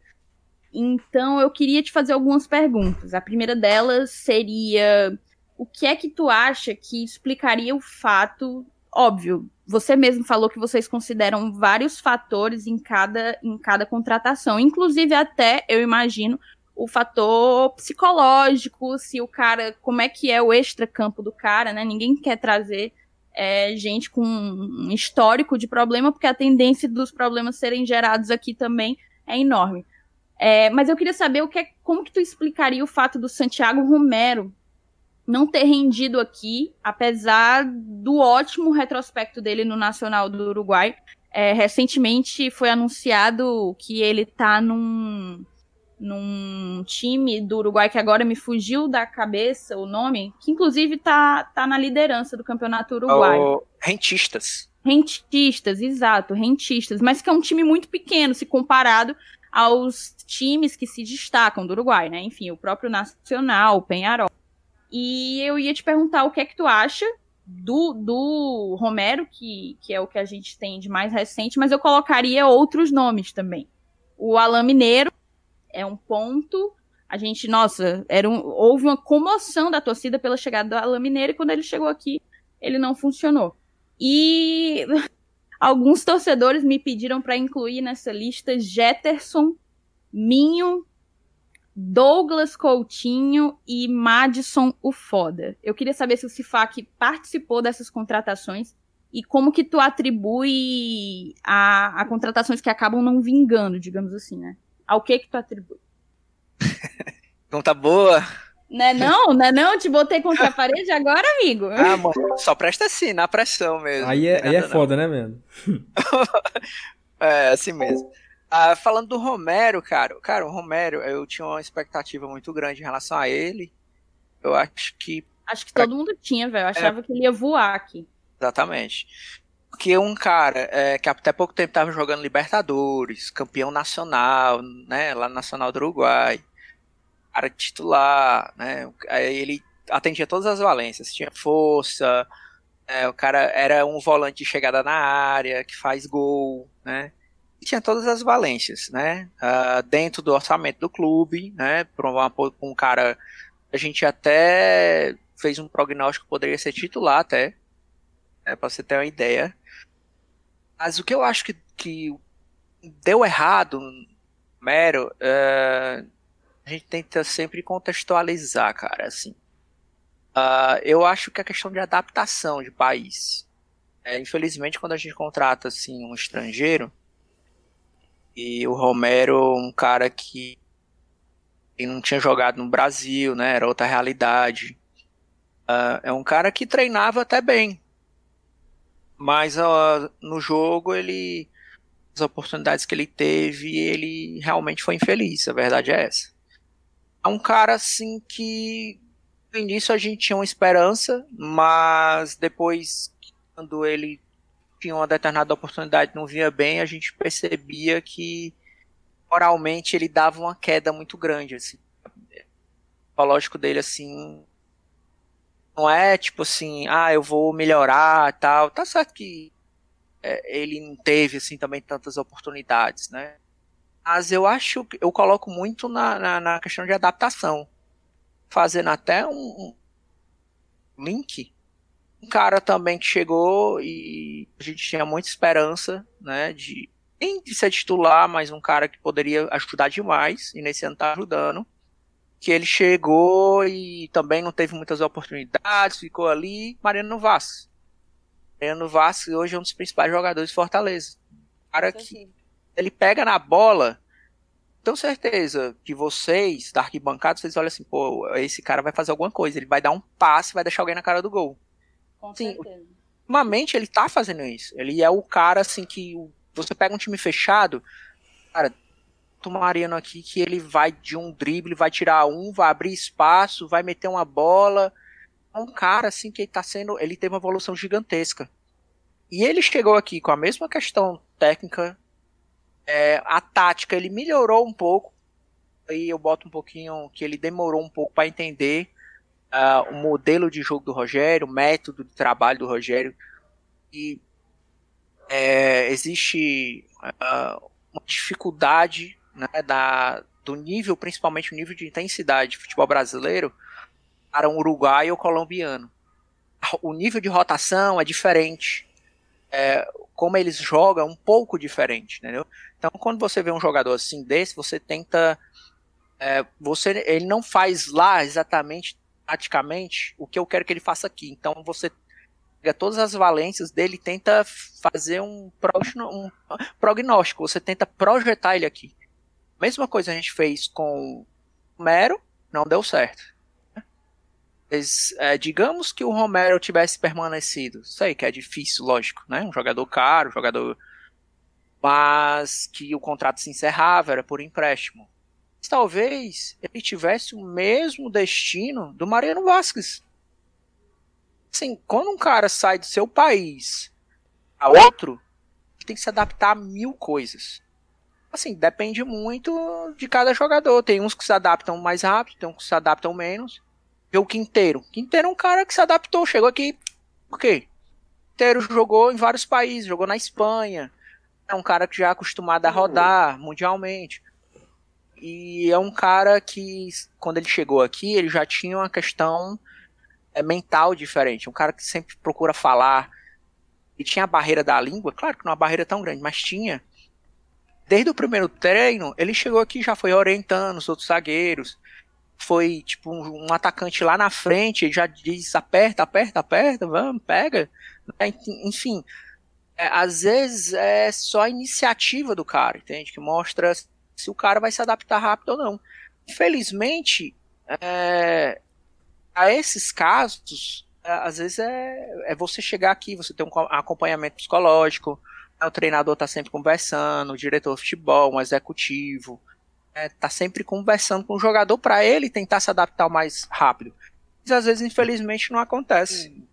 Então eu queria te fazer algumas perguntas. A primeira delas seria: o que é que tu acha que explicaria o fato óbvio, você mesmo falou que vocês consideram vários fatores em cada, em cada contratação, inclusive até, eu imagino, o fator psicológico, se o cara, como é que é o extra-campo do cara, né? Ninguém quer trazer é, gente com um histórico de problema, porque a tendência dos problemas serem gerados aqui também é enorme. É, mas eu queria saber o que é, como que tu explicaria o fato do Santiago Romero não ter rendido aqui, apesar do ótimo retrospecto dele no Nacional do Uruguai. É, recentemente foi anunciado que ele tá num, num time do Uruguai que agora me fugiu da cabeça o nome, que inclusive tá, tá na liderança do campeonato uruguaio. Oh, rentistas. Rentistas, exato, rentistas, mas que é um time muito pequeno se comparado aos times que se destacam do Uruguai, né? Enfim, o próprio Nacional, o Penharol. E eu ia te perguntar o que é que tu acha do, do Romero, que, que é o que a gente tem de mais recente, mas eu colocaria outros nomes também. O Alain Mineiro é um ponto. A gente, nossa, era um, houve uma comoção da torcida pela chegada do Alain Mineiro e quando ele chegou aqui, ele não funcionou. E [laughs] alguns torcedores me pediram para incluir nessa lista Jetterson, Minho, Douglas Coutinho e Madison o Foda. Eu queria saber se o Cifac participou dessas contratações e como que tu atribui a, a contratações que acabam não vingando, digamos assim, né? Ao que que tu atribui? [laughs] Conta boa. Né não, né não? Te botei contra a parede agora, amigo. Ah, mano, só presta assim, na pressão mesmo. Aí é, aí é foda, né, mesmo? [laughs] é, assim mesmo. Ah, falando do Romero, cara, cara, o Romero, eu tinha uma expectativa muito grande em relação a ele. Eu acho que. Acho que todo mundo tinha, velho. Eu achava é... que ele ia voar aqui. Exatamente. Porque um cara é, que até pouco tempo estava jogando Libertadores, campeão nacional, né, lá no Nacional do Uruguai, cara titular, né, ele atendia todas as valências, tinha força, é, o cara era um volante de chegada na área, que faz gol, né, tinha todas as valências, né? Uh, dentro do orçamento do clube, né? Para um cara, a gente até fez um prognóstico poderia ser titular até, né? para você ter uma ideia. Mas o que eu acho que, que deu errado, mero, uh, a gente tenta sempre contextualizar, cara, assim. Uh, eu acho que a questão de adaptação de país. É, infelizmente, quando a gente contrata assim um estrangeiro, e o Romero, um cara que não tinha jogado no Brasil, né? Era outra realidade. Uh, é um cara que treinava até bem. Mas uh, no jogo ele. As oportunidades que ele teve, ele realmente foi infeliz. A verdade é essa. É um cara assim que. No início a gente tinha uma esperança, mas depois, quando ele tinha uma determinada oportunidade não vinha bem, a gente percebia que moralmente ele dava uma queda muito grande, assim. O psicológico dele, assim, não é tipo assim, ah, eu vou melhorar tal. Tá certo que é, ele não teve, assim, também tantas oportunidades, né? Mas eu acho que eu coloco muito na, na, na questão de adaptação. Fazendo até um link um cara também que chegou e a gente tinha muita esperança, né, de nem de ser titular, mas um cara que poderia ajudar demais, e nesse ano tá ajudando. Que ele chegou e também não teve muitas oportunidades, ficou ali. Mariano Vaz. Mariano Vaz hoje é um dos principais jogadores de Fortaleza. Um cara que ele pega na bola. Tenho certeza que vocês, da arquibancada, vocês olham assim, pô, esse cara vai fazer alguma coisa. Ele vai dar um passe, vai deixar alguém na cara do gol. Com Sim, certeza. Ultimamente ele tá fazendo isso. Ele é o cara assim que você pega um time fechado, cara, o Mariano aqui que ele vai de um drible, vai tirar um, vai abrir espaço, vai meter uma bola. É um cara assim que ele tá sendo, ele teve uma evolução gigantesca. E ele chegou aqui com a mesma questão técnica, é, a tática ele melhorou um pouco. Aí eu boto um pouquinho que ele demorou um pouco para entender uh, o modelo de jogo do Rogério, o método de trabalho do Rogério. E é, existe uh, uma dificuldade né, da, do nível, principalmente o nível de intensidade de futebol brasileiro, para um uruguaio ou colombiano. O nível de rotação é diferente. É, como eles jogam é um pouco diferente, entendeu? Então, quando você vê um jogador assim desse, você tenta. É, você, ele não faz lá exatamente taticamente o que eu quero que ele faça aqui. Então você pega todas as valências dele e tenta fazer um, um prognóstico, você tenta projetar ele aqui. Mesma coisa a gente fez com Romero, não deu certo. Mas, é, digamos que o Romero tivesse permanecido, sei que é difícil, lógico, né? Um jogador caro, um jogador. Mas que o contrato se encerrava, era por empréstimo talvez ele tivesse o mesmo destino do Mariano Vasquez. Assim, quando um cara sai do seu país a outro, tem que se adaptar a mil coisas. Assim, depende muito de cada jogador. Tem uns que se adaptam mais rápido, tem uns que se adaptam menos. E o Quinteiro. Quinteiro é um cara que se adaptou, chegou aqui. Quê? Quinteiro jogou em vários países, jogou na Espanha. É um cara que já é acostumado a rodar mundialmente. E é um cara que, quando ele chegou aqui, ele já tinha uma questão é, mental diferente. Um cara que sempre procura falar. E tinha a barreira da língua, claro que não é uma barreira tão grande, mas tinha. Desde o primeiro treino, ele chegou aqui já foi orientando os outros zagueiros. Foi tipo um, um atacante lá na frente, ele já diz aperta, aperta, aperta, vamos, pega. Enfim, é, às vezes é só a iniciativa do cara, entende? Que mostra se o cara vai se adaptar rápido ou não. Infelizmente, é, a esses casos, é, às vezes é, é, você chegar aqui, você ter um acompanhamento psicológico, né, o treinador está sempre conversando, o diretor de futebol, um executivo, está é, sempre conversando com o jogador para ele tentar se adaptar mais rápido. Mas às vezes, infelizmente, não acontece.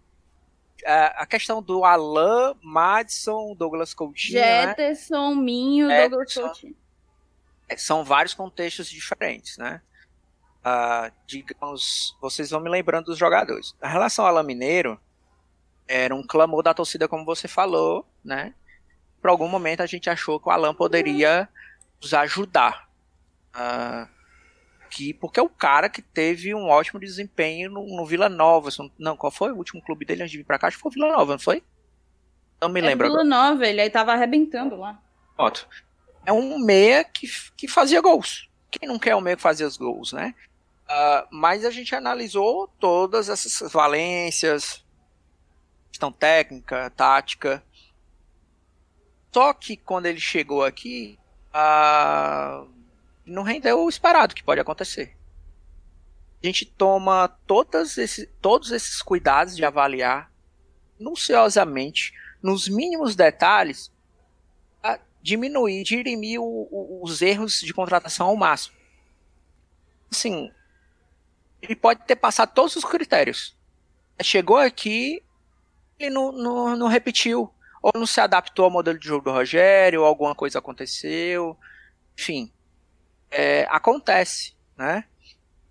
É, a questão do Alan, Madison, Douglas Coutinho. Jetterson, né? Minho, Douglas Coutinho. É, são vários contextos diferentes, né? Uh, digamos, vocês vão me lembrando dos jogadores. A relação ao Alain Mineiro era um clamor da torcida, como você falou, né? por algum momento a gente achou que o Alan poderia nos ajudar. Uh, que, porque é o cara que teve um ótimo desempenho no, no Vila Nova. Não, qual foi o último clube dele antes de vir pra cá? Acho que foi o Vila Nova, não foi? Não me é lembro. Vila agora. Nova, ele aí tava arrebentando lá. Pronto. É um meia que, que fazia gols. Quem não quer um meia que fazia os gols, né? Uh, mas a gente analisou todas essas valências, questão técnica, tática. Só que quando ele chegou aqui, uh, não rendeu o esperado que pode acontecer. A gente toma todos esses, todos esses cuidados de avaliar minuciosamente, nos mínimos detalhes, diminuir, dirimir o, o, os erros de contratação ao máximo. Assim, ele pode ter passado todos os critérios. Chegou aqui e não, não, não repetiu. Ou não se adaptou ao modelo de jogo do Rogério, ou alguma coisa aconteceu. Enfim, é, acontece, né?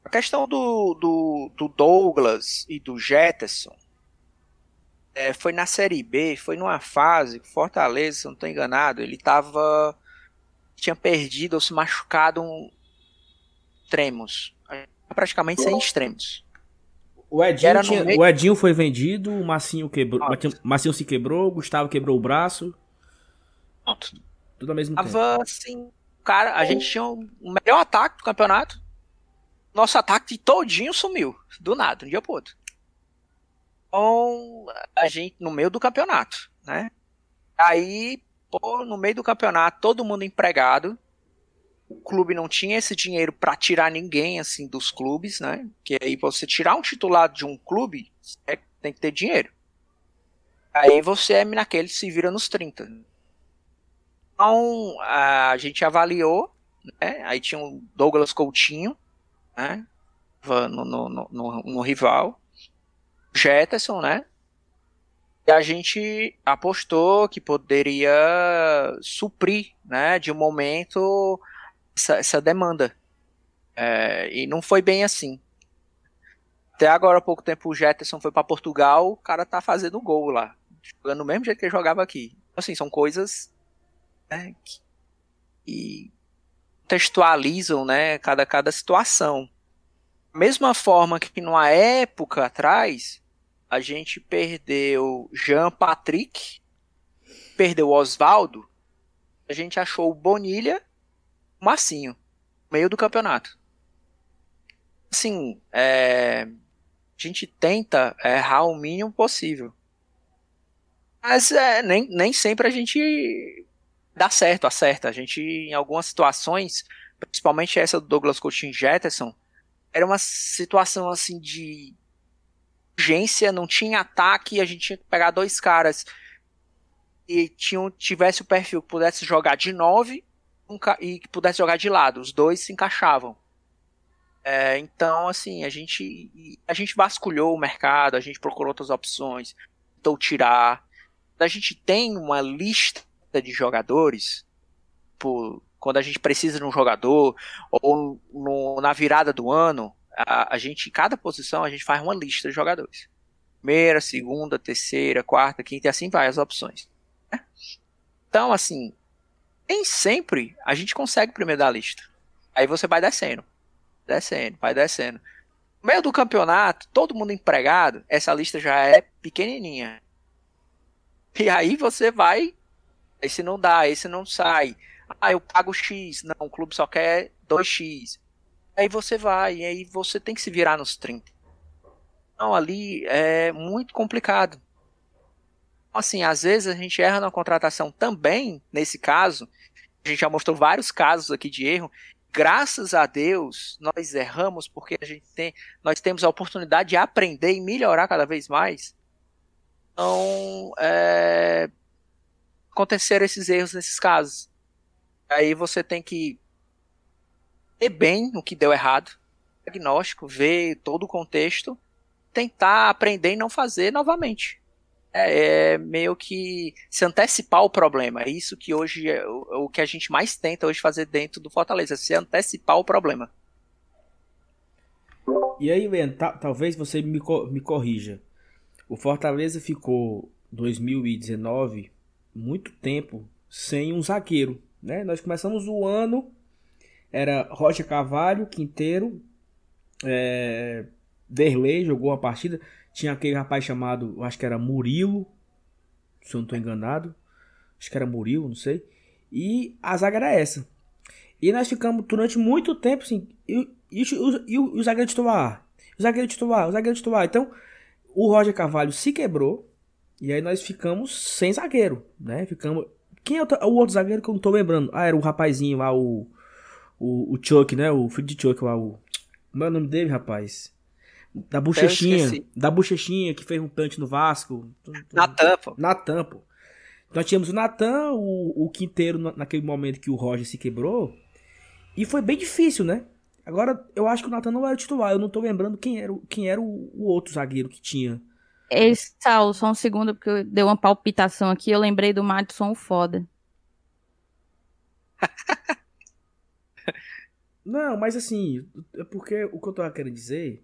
A questão do, do, do Douglas e do Jetterson é, foi na Série B, foi numa fase Fortaleza, se não estou enganado, ele tava tinha perdido ou se machucado um extremos, praticamente sem extremos. O Edinho, tinha, meio... o Edinho foi vendido, o Massinho quebrou, Massinho se quebrou, o Gustavo quebrou o braço. Pronto. Tudo ao mesmo Tava, tempo. assim, cara, a gente tinha o melhor ataque do campeonato. Nosso ataque todinho sumiu. Do nada, de um dia pro outro. Então, a gente, no meio do campeonato, né? Aí, pô, no meio do campeonato, todo mundo empregado. O clube não tinha esse dinheiro para tirar ninguém, assim, dos clubes, né? Que aí você tirar um titular de um clube, é, tem que ter dinheiro. Aí você é naquele se vira nos 30. Então, a gente avaliou, né? Aí tinha o Douglas Coutinho, né? No, no, no, no rival. Jetterson, né? E a gente apostou que poderia suprir, né, de um momento essa, essa demanda. É, e não foi bem assim. Até agora há pouco tempo o Jetterson foi para Portugal, o cara tá fazendo gol lá, jogando do mesmo jeito que ele jogava aqui. Assim, são coisas né, que, que textualizam, né, cada, cada situação. Mesma forma que numa época atrás, a gente perdeu Jean Patrick, perdeu Oswaldo, a gente achou o Bonilha, o Massinho, meio do campeonato. Assim, é, a gente tenta errar o mínimo possível. Mas é, nem, nem sempre a gente dá certo, acerta. A gente, em algumas situações, principalmente essa do Douglas Coutinho Jetterson, era uma situação assim de urgência, não tinha ataque, a gente tinha que pegar dois caras e tinham, tivesse o perfil que pudesse jogar de 9 um, e que pudesse jogar de lado. Os dois se encaixavam. É, então, assim, a gente, a gente vasculhou o mercado, a gente procurou outras opções, tentou tirar. A gente tem uma lista de jogadores, por, quando a gente precisa de um jogador, ou no, na virada do ano, a, a gente, em cada posição, a gente faz uma lista de jogadores. Primeira, segunda, terceira, quarta, quinta e assim vai as opções. Né? Então, assim, nem sempre a gente consegue primeiro da lista. Aí você vai descendo, descendo, vai descendo. No meio do campeonato, todo mundo empregado, essa lista já é pequenininha. E aí você vai, esse não dá, esse não sai. Ah, eu pago X. Não, o clube só quer 2X. Aí você vai, e aí você tem que se virar nos 30. Então ali é muito complicado. Assim, às vezes a gente erra na contratação também, nesse caso. A gente já mostrou vários casos aqui de erro. Graças a Deus, nós erramos porque a gente tem, nós temos a oportunidade de aprender e melhorar cada vez mais. Então, é, aconteceram esses erros nesses casos. Aí você tem que ver bem o que deu errado, diagnóstico, ver todo o contexto, tentar aprender e não fazer novamente. É, é meio que se antecipar o problema. É isso que hoje é o, o que a gente mais tenta hoje fazer dentro do Fortaleza, se antecipar o problema. E aí, Ben, talvez você me, me corrija. O Fortaleza ficou 2019 muito tempo sem um zagueiro, né? Nós começamos o ano era Roger Cavalho, Quinteiro, é, Derlei jogou uma partida, tinha aquele rapaz chamado, acho que era Murilo, se eu não estou enganado, acho que era Murilo, não sei, e a zaga era essa. E nós ficamos durante muito tempo assim, e, e, e, e o, o zagueiro titular, o zagueiro titular, o zagueiro titular. Então, o Roger Cavalho se quebrou, e aí nós ficamos sem zagueiro, né? Ficamos. Quem é o, o outro zagueiro que eu não tô lembrando? Ah, era o rapazinho lá, o. O, o Chuck, né? O filho de Chuck lá, o. Como é o nome dele, rapaz? Da bochechinha. Da bochechinha que fez um pênalti no Vasco. Na tampa. Na tampa. Nós tínhamos o Natan, o, o Quinteiro naquele momento que o Roger se quebrou. E foi bem difícil, né? Agora, eu acho que o Natan não era titular. Eu não tô lembrando quem era, quem era o, o outro zagueiro que tinha. Esse, Saulo, só um segundo, porque deu uma palpitação aqui. Eu lembrei do Madison o foda. [laughs] não, mas assim, é porque o que eu tava querendo dizer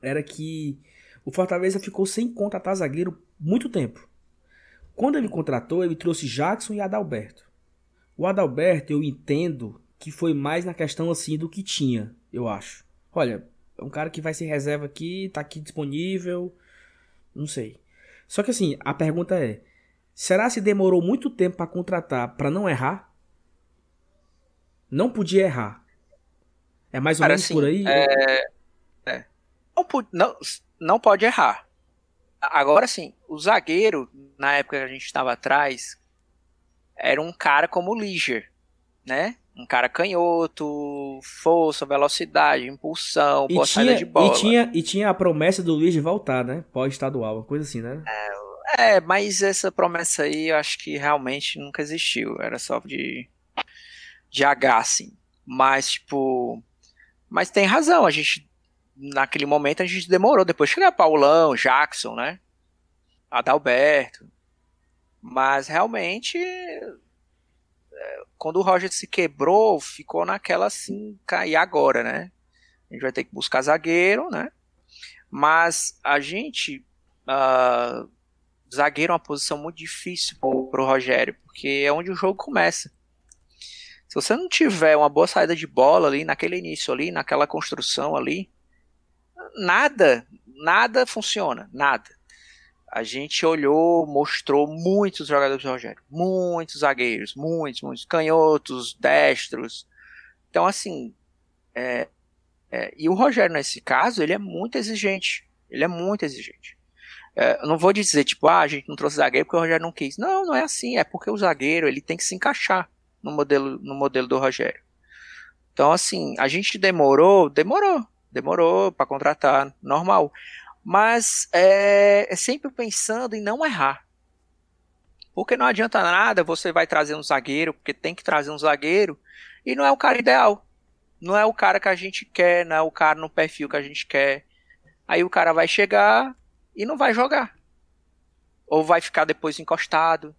era que o Fortaleza ficou sem contratar zagueiro muito tempo. Quando ele contratou, ele trouxe Jackson e Adalberto. O Adalberto eu entendo que foi mais na questão assim do que tinha, eu acho. Olha, é um cara que vai ser reserva aqui, tá aqui disponível, não sei. Só que assim, a pergunta é: será se demorou muito tempo para contratar para não errar? Não podia errar. É mais ou cara, menos assim, por aí? É... É. Não, não, não pode errar. Agora sim, o zagueiro, na época que a gente estava atrás, era um cara como o Liger, né? um cara canhoto, força, velocidade, impulsão, boa saída de bola. E tinha, e tinha a promessa do de voltar, né? Pós-estadual, uma coisa assim, né? É, é, mas essa promessa aí eu acho que realmente nunca existiu. Era só de, de H, assim. Mas, tipo. Mas tem razão, a gente. Naquele momento a gente demorou. Depois chegar Paulão, Jackson, né? Adalberto. Mas realmente quando o Roger se quebrou, ficou naquela assim, cair agora, né? A gente vai ter que buscar zagueiro, né? Mas a gente. Uh, zagueiro é uma posição muito difícil pro, pro Rogério, porque é onde o jogo começa. Se você não tiver uma boa saída de bola ali, naquele início ali, naquela construção ali, nada, nada funciona, nada a gente olhou, mostrou muitos jogadores do Rogério, muitos zagueiros, muitos, muitos canhotos, destros. Então, assim, é, é, e o Rogério, nesse caso, ele é muito exigente. Ele é muito exigente. É, eu não vou dizer, tipo, ah, a gente não trouxe zagueiro porque o Rogério não quis. Não, não é assim. É porque o zagueiro ele tem que se encaixar no modelo, no modelo do Rogério. Então, assim, a gente demorou, demorou, demorou para contratar, normal mas é, é sempre pensando em não errar. Porque não adianta nada, você vai trazer um zagueiro, porque tem que trazer um zagueiro, e não é o cara ideal. Não é o cara que a gente quer, não é o cara no perfil que a gente quer. Aí o cara vai chegar e não vai jogar. Ou vai ficar depois encostado.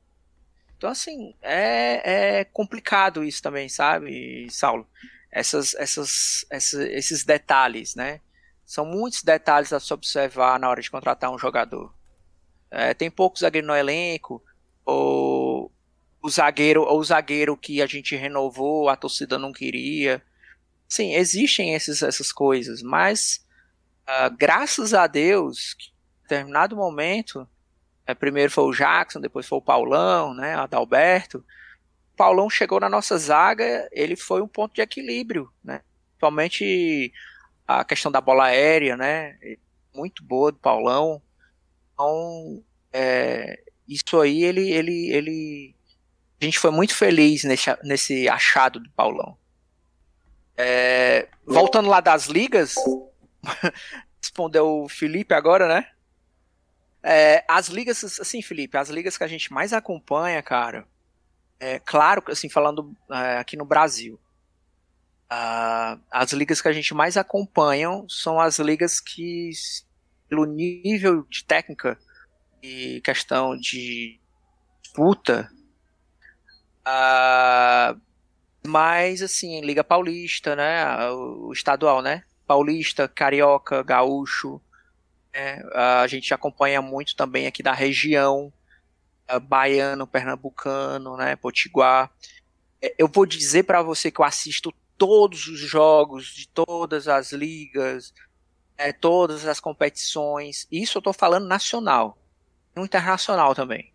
Então, assim, é, é complicado isso também, sabe, Saulo? Essas, essas, esses detalhes, né? São muitos detalhes a se observar na hora de contratar um jogador. É, tem poucos zagueiros no elenco, ou o zagueiro, ou o zagueiro que a gente renovou, a torcida não queria. Sim, existem esses, essas coisas, mas uh, graças a Deus, em determinado momento, é, primeiro foi o Jackson, depois foi o Paulão, né, Adalberto. O Paulão chegou na nossa zaga, ele foi um ponto de equilíbrio, né? Principalmente a questão da bola aérea, né? Muito boa do Paulão. Então, é, isso aí, ele, ele, ele. A gente foi muito feliz nesse, nesse achado do Paulão. É, voltando lá das ligas, [laughs] respondeu o Felipe agora, né? É, as ligas, assim, Felipe, as ligas que a gente mais acompanha, cara, é claro, assim, falando é, aqui no Brasil, Uh, as ligas que a gente mais acompanha são as ligas que, pelo nível de técnica e questão de disputa, uh, mais assim, Liga Paulista, né? O, estadual, né? Paulista, Carioca, Gaúcho. Né? A gente acompanha muito também aqui da região. uh, baiano, pernambucano, né, potiguar. É, eu vou dizer para você que eu assisto todos os jogos de todas as ligas, é, todas as competições. Isso eu estou falando nacional, no internacional também.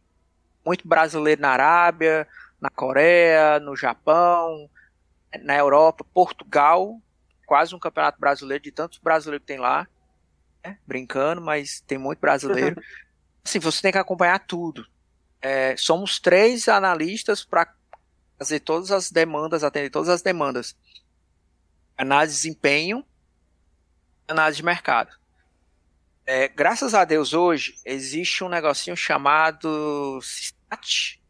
Muito brasileiro na Arábia, na Coreia, no Japão, na Europa, Portugal, quase um campeonato brasileiro de tantos brasileiros que tem lá, né? brincando, mas tem muito brasileiro. [laughs] assim, você tem que acompanhar tudo. É, somos três analistas para fazer todas as demandas, atender todas as demandas. Análise de desempenho, análise de mercado. É, graças a Deus hoje existe um negocinho chamado STAT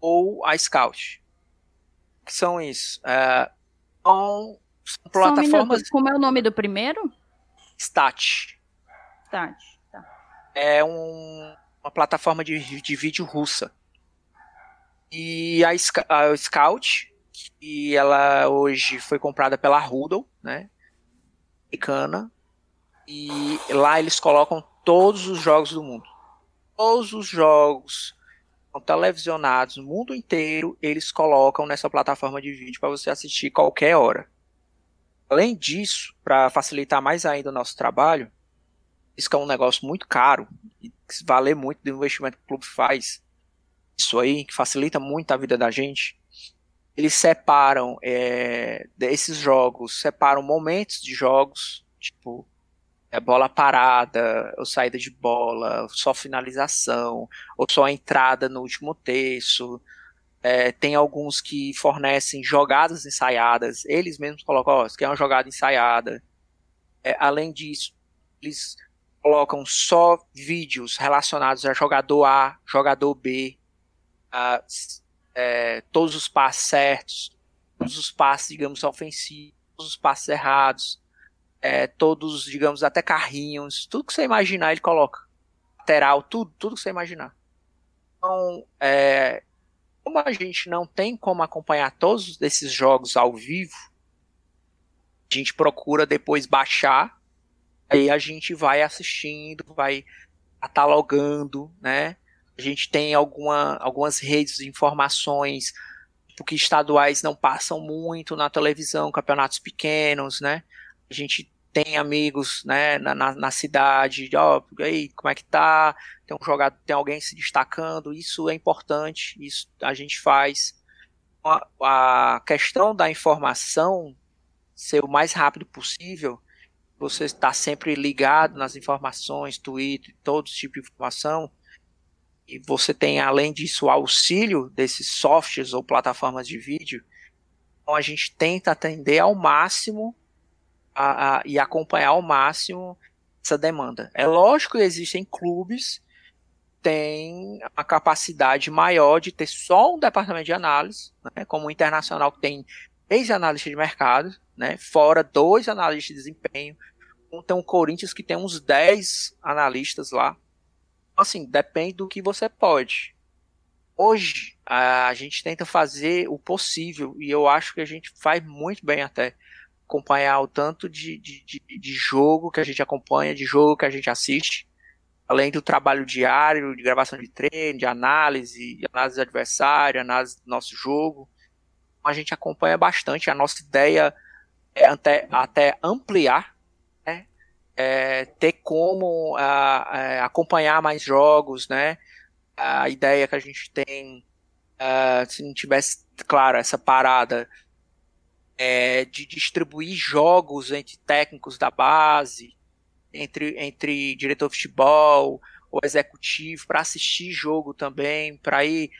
ou a Scout. Que são isso? É, são, são plataformas. Um Como é o nome do primeiro? Stat. Stat, tá. É um, uma plataforma de, de vídeo russa. E a, a Scout, que ela hoje foi comprada pela Rudol, né? Americana. E lá eles colocam todos os jogos do mundo. Todos os jogos são televisionados no mundo inteiro, eles colocam nessa plataforma de vídeo para você assistir qualquer hora. Além disso, para facilitar mais ainda o nosso trabalho, isso que é um negócio muito caro, que vale muito do investimento que o clube faz, isso aí, que facilita muito a vida da gente, eles separam é, desses jogos, separam momentos de jogos, tipo é bola parada, ou saída de bola, só finalização, ou só entrada no último terço. É, tem alguns que fornecem jogadas ensaiadas, eles mesmos colocam, ó, isso aqui é uma jogada ensaiada. É, além disso, eles colocam só vídeos relacionados a jogador A, jogador B, a, é, todos os passes certos, todos os passes, digamos, ofensivos, todos os passes errados, é, todos, digamos, até carrinhos, tudo que você imaginar ele coloca. Lateral, tudo, tudo que você imaginar. Então, é, como a gente não tem como acompanhar todos esses jogos ao vivo, a gente procura depois baixar, aí a gente vai assistindo, vai catalogando, né? A gente tem alguma, algumas redes de informações, porque estaduais não passam muito na televisão, campeonatos pequenos, né? A gente tem amigos né, na, na, na cidade, ó, oh, aí, como é que tá? Tem um jogador, tem alguém se destacando, isso é importante, isso a gente faz. A, a questão da informação ser o mais rápido possível, você está sempre ligado nas informações, Twitter, todo tipo de informação, e você tem, além disso, o auxílio desses softwares ou plataformas de vídeo, então a gente tenta atender ao máximo a, a, e acompanhar ao máximo essa demanda. É lógico que existem clubes que têm a capacidade maior de ter só um departamento de análise, né, como o Internacional que tem três analistas de mercado, né, fora dois analistas de desempenho, então o Corinthians que tem uns 10 analistas lá. Assim, depende do que você pode. Hoje, a gente tenta fazer o possível, e eu acho que a gente faz muito bem até acompanhar o tanto de, de, de, de jogo que a gente acompanha, de jogo que a gente assiste, além do trabalho diário, de gravação de treino, de análise, de análise do adversário, análise do nosso jogo. A gente acompanha bastante. A nossa ideia é até, até ampliar, né? É, ter como uh, acompanhar mais jogos, né? A ideia que a gente tem, uh, se não tivesse, claro, essa parada é, de distribuir jogos entre técnicos da base, entre, entre diretor de futebol ou executivo, para assistir jogo também, para ir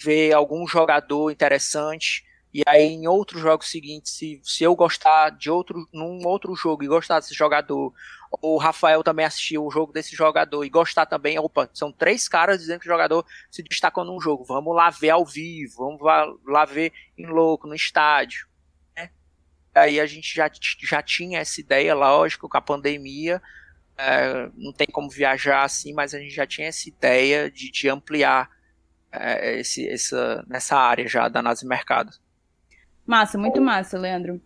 ver algum jogador interessante. E aí, em outros jogos seguintes, se, se eu gostar de outro, num outro jogo e gostar desse jogador, o Rafael também assistiu o jogo desse jogador e gostar também, opa, são três caras dizendo que o jogador se destacou num jogo, vamos lá ver ao vivo, vamos lá ver em louco, no estádio. Aí a gente já, já tinha essa ideia, lógico, com a pandemia, é, não tem como viajar assim, mas a gente já tinha essa ideia de, de ampliar é, esse, essa, nessa área já da de mercado. Massa, muito massa, Leandro.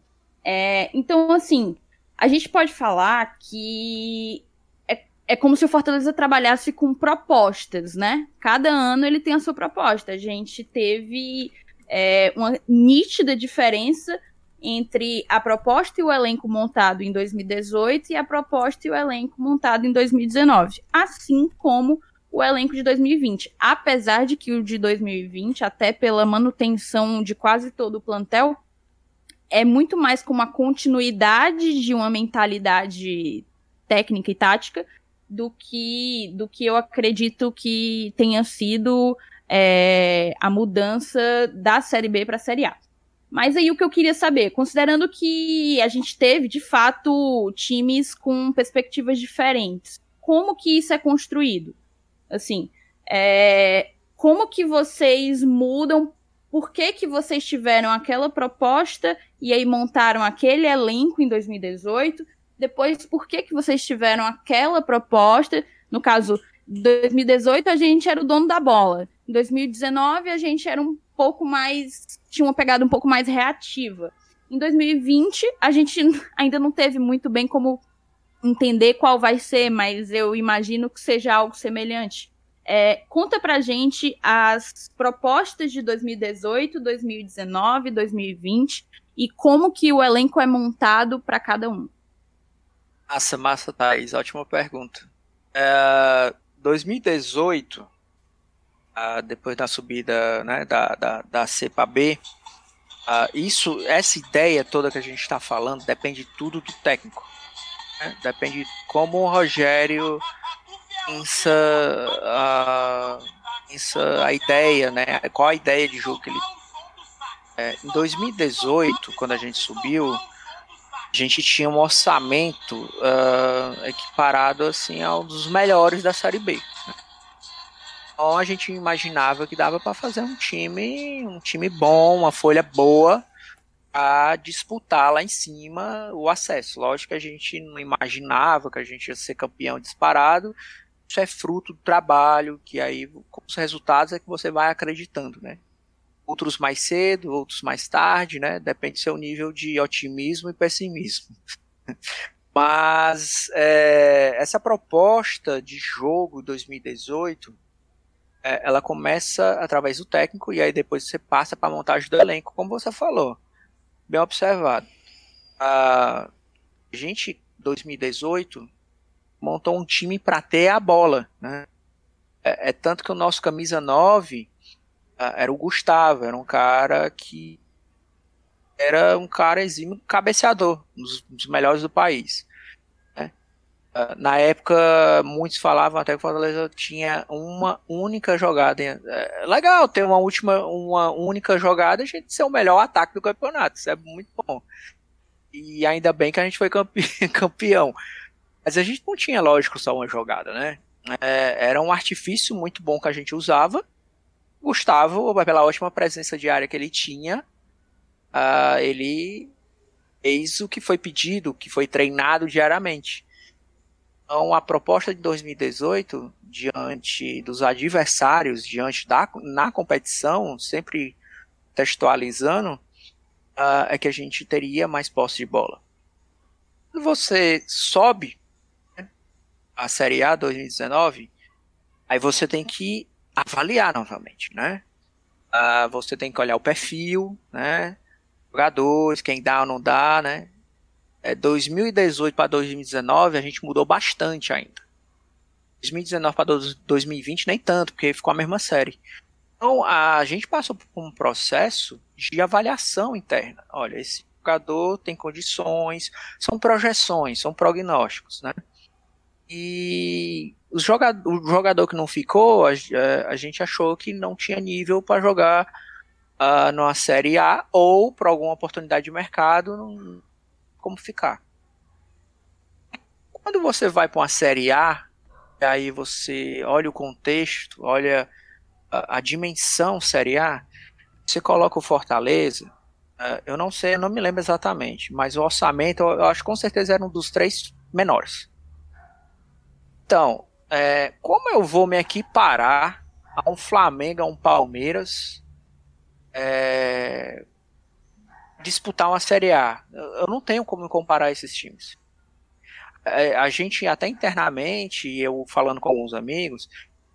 É, então, assim, a gente pode falar que é é como se o Fortaleza trabalhasse com propostas, né? Cada ano ele tem a sua proposta. A gente teve é, uma nítida diferença entre a proposta e o elenco montado em 2018 e a proposta e o elenco montado em 2019, assim como o elenco de 2020. Apesar de que o de 2020, até pela manutenção de quase todo o plantel, é muito mais com uma continuidade de uma mentalidade técnica e tática do que do que eu acredito que tenha sido é, a mudança da Série B para a Série A. Mas aí o que eu queria saber, considerando que a gente teve, de fato, times com perspectivas diferentes, como que isso é construído? Assim, é, como que vocês mudam? Por que, que vocês tiveram aquela proposta e aí montaram aquele elenco em 2018? Depois, por que, que vocês tiveram aquela proposta? No caso, 2018 a gente era o dono da bola. Em 2019 a gente era um pouco mais. tinha uma pegada um pouco mais reativa. Em 2020 a gente [laughs] ainda não teve muito bem como entender qual vai ser, mas eu imagino que seja algo semelhante. É, conta pra gente as propostas de 2018, 2019, 2020 e como que o elenco é montado para cada um. Massa, massa, Thaís. Ótima pergunta. É, 2018, depois da subida né, da, da, da C para B, isso, essa ideia toda que a gente está falando depende tudo do técnico. Né? Depende de como o Rogério pensa, uh, pensa a ideia, né? qual a ideia de jogo que ele. É, em 2018, quando a gente subiu, a gente tinha um orçamento uh, equiparado assim ao dos melhores da Série B. Né? Então a gente imaginava que dava para fazer um time, um time bom, uma folha boa a disputar lá em cima o acesso. Lógico que a gente não imaginava que a gente ia ser campeão disparado. Isso é fruto do trabalho, que aí com os resultados é que você vai acreditando, né? outros mais cedo, outros mais tarde, né? Depende do seu nível de otimismo e pessimismo. [laughs] Mas é, essa proposta de jogo 2018, é, ela começa através do técnico e aí depois você passa para a montagem do elenco, como você falou. Bem observado. A gente, 2018, montou um time para ter a bola, né? É, é tanto que o nosso camisa 9 ah, era o Gustavo, era um cara que era um cara exímio cabeceador, um dos, melhores do país. Na época, muitos falavam até que o Fortaleza tinha uma única jogada. É legal ter uma última, uma única jogada a gente ser o melhor ataque do campeonato. Isso é muito bom. E ainda bem que a gente foi [laughs] campeão. Mas a gente não tinha, lógico, só uma jogada, né? É, era um artifício muito bom que a gente usava Gustavo, pela ótima presença diária que ele tinha, uh, ele fez o que foi pedido, que foi treinado diariamente. Então, a proposta de 2018, diante dos adversários, diante da na competição, sempre textualizando, uh, é que a gente teria mais posse de bola. Quando você sobe né, a Série A 2019, aí você tem que avaliar novamente, né? Uh, você tem que olhar o perfil, né? Jogadores, quem dá ou não dá, né? É, 2018 para 2019 a gente mudou bastante ainda. 2019 para 2020 nem tanto, porque ficou a mesma série. Então a gente passou por um processo de avaliação interna. Olha, esse jogador tem condições, são projeções, são prognósticos, né? E o jogador, o jogador que não ficou, a, a gente achou que não tinha nível para jogar uh, numa Série A ou por alguma oportunidade de mercado, como ficar. Quando você vai para uma Série A, aí você olha o contexto, olha a, a dimensão Série A, você coloca o Fortaleza, uh, eu não sei, eu não me lembro exatamente, mas o orçamento eu, eu acho que com certeza era um dos três menores. Então, é, como eu vou me equiparar a um Flamengo, a um Palmeiras, é, disputar uma Série A? Eu não tenho como comparar esses times. é, a gente até internamente, eu falando com alguns amigos,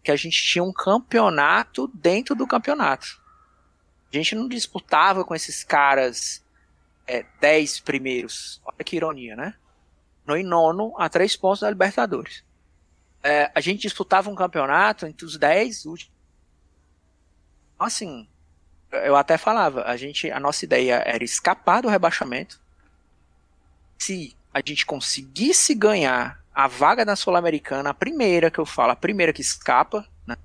que a gente tinha um campeonato dentro do campeonato. A gente não disputava com esses caras é, dez primeiros. Olha que ironia, né? No e nono a três pontos da Libertadores. É, a gente disputava um campeonato entre os dez últimos. Assim, eu até falava, a gente, a nossa ideia era escapar do rebaixamento. Se a gente conseguisse ganhar a vaga da Sul-Americana, a primeira que eu falo, a primeira que escapa, né?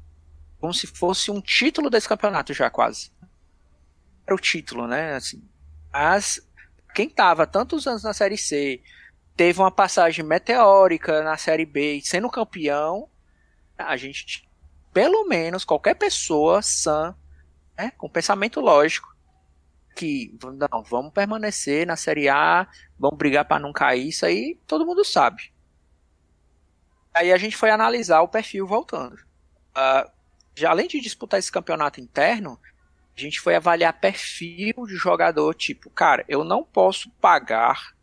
Como se fosse um título desse campeonato já quase. Era o título, né? Assim, mas quem tava tantos anos na Série C, teve uma passagem meteórica na Série B, sendo campeão, a gente, pelo menos, qualquer pessoa sã, né, com pensamento lógico, que não, vamos permanecer na Série A, vamos brigar para não cair, isso aí todo mundo sabe. Aí a gente foi analisar o perfil voltando. Uh, já além de disputar esse campeonato interno, a gente foi avaliar perfil de jogador, tipo, cara, eu não posso pagar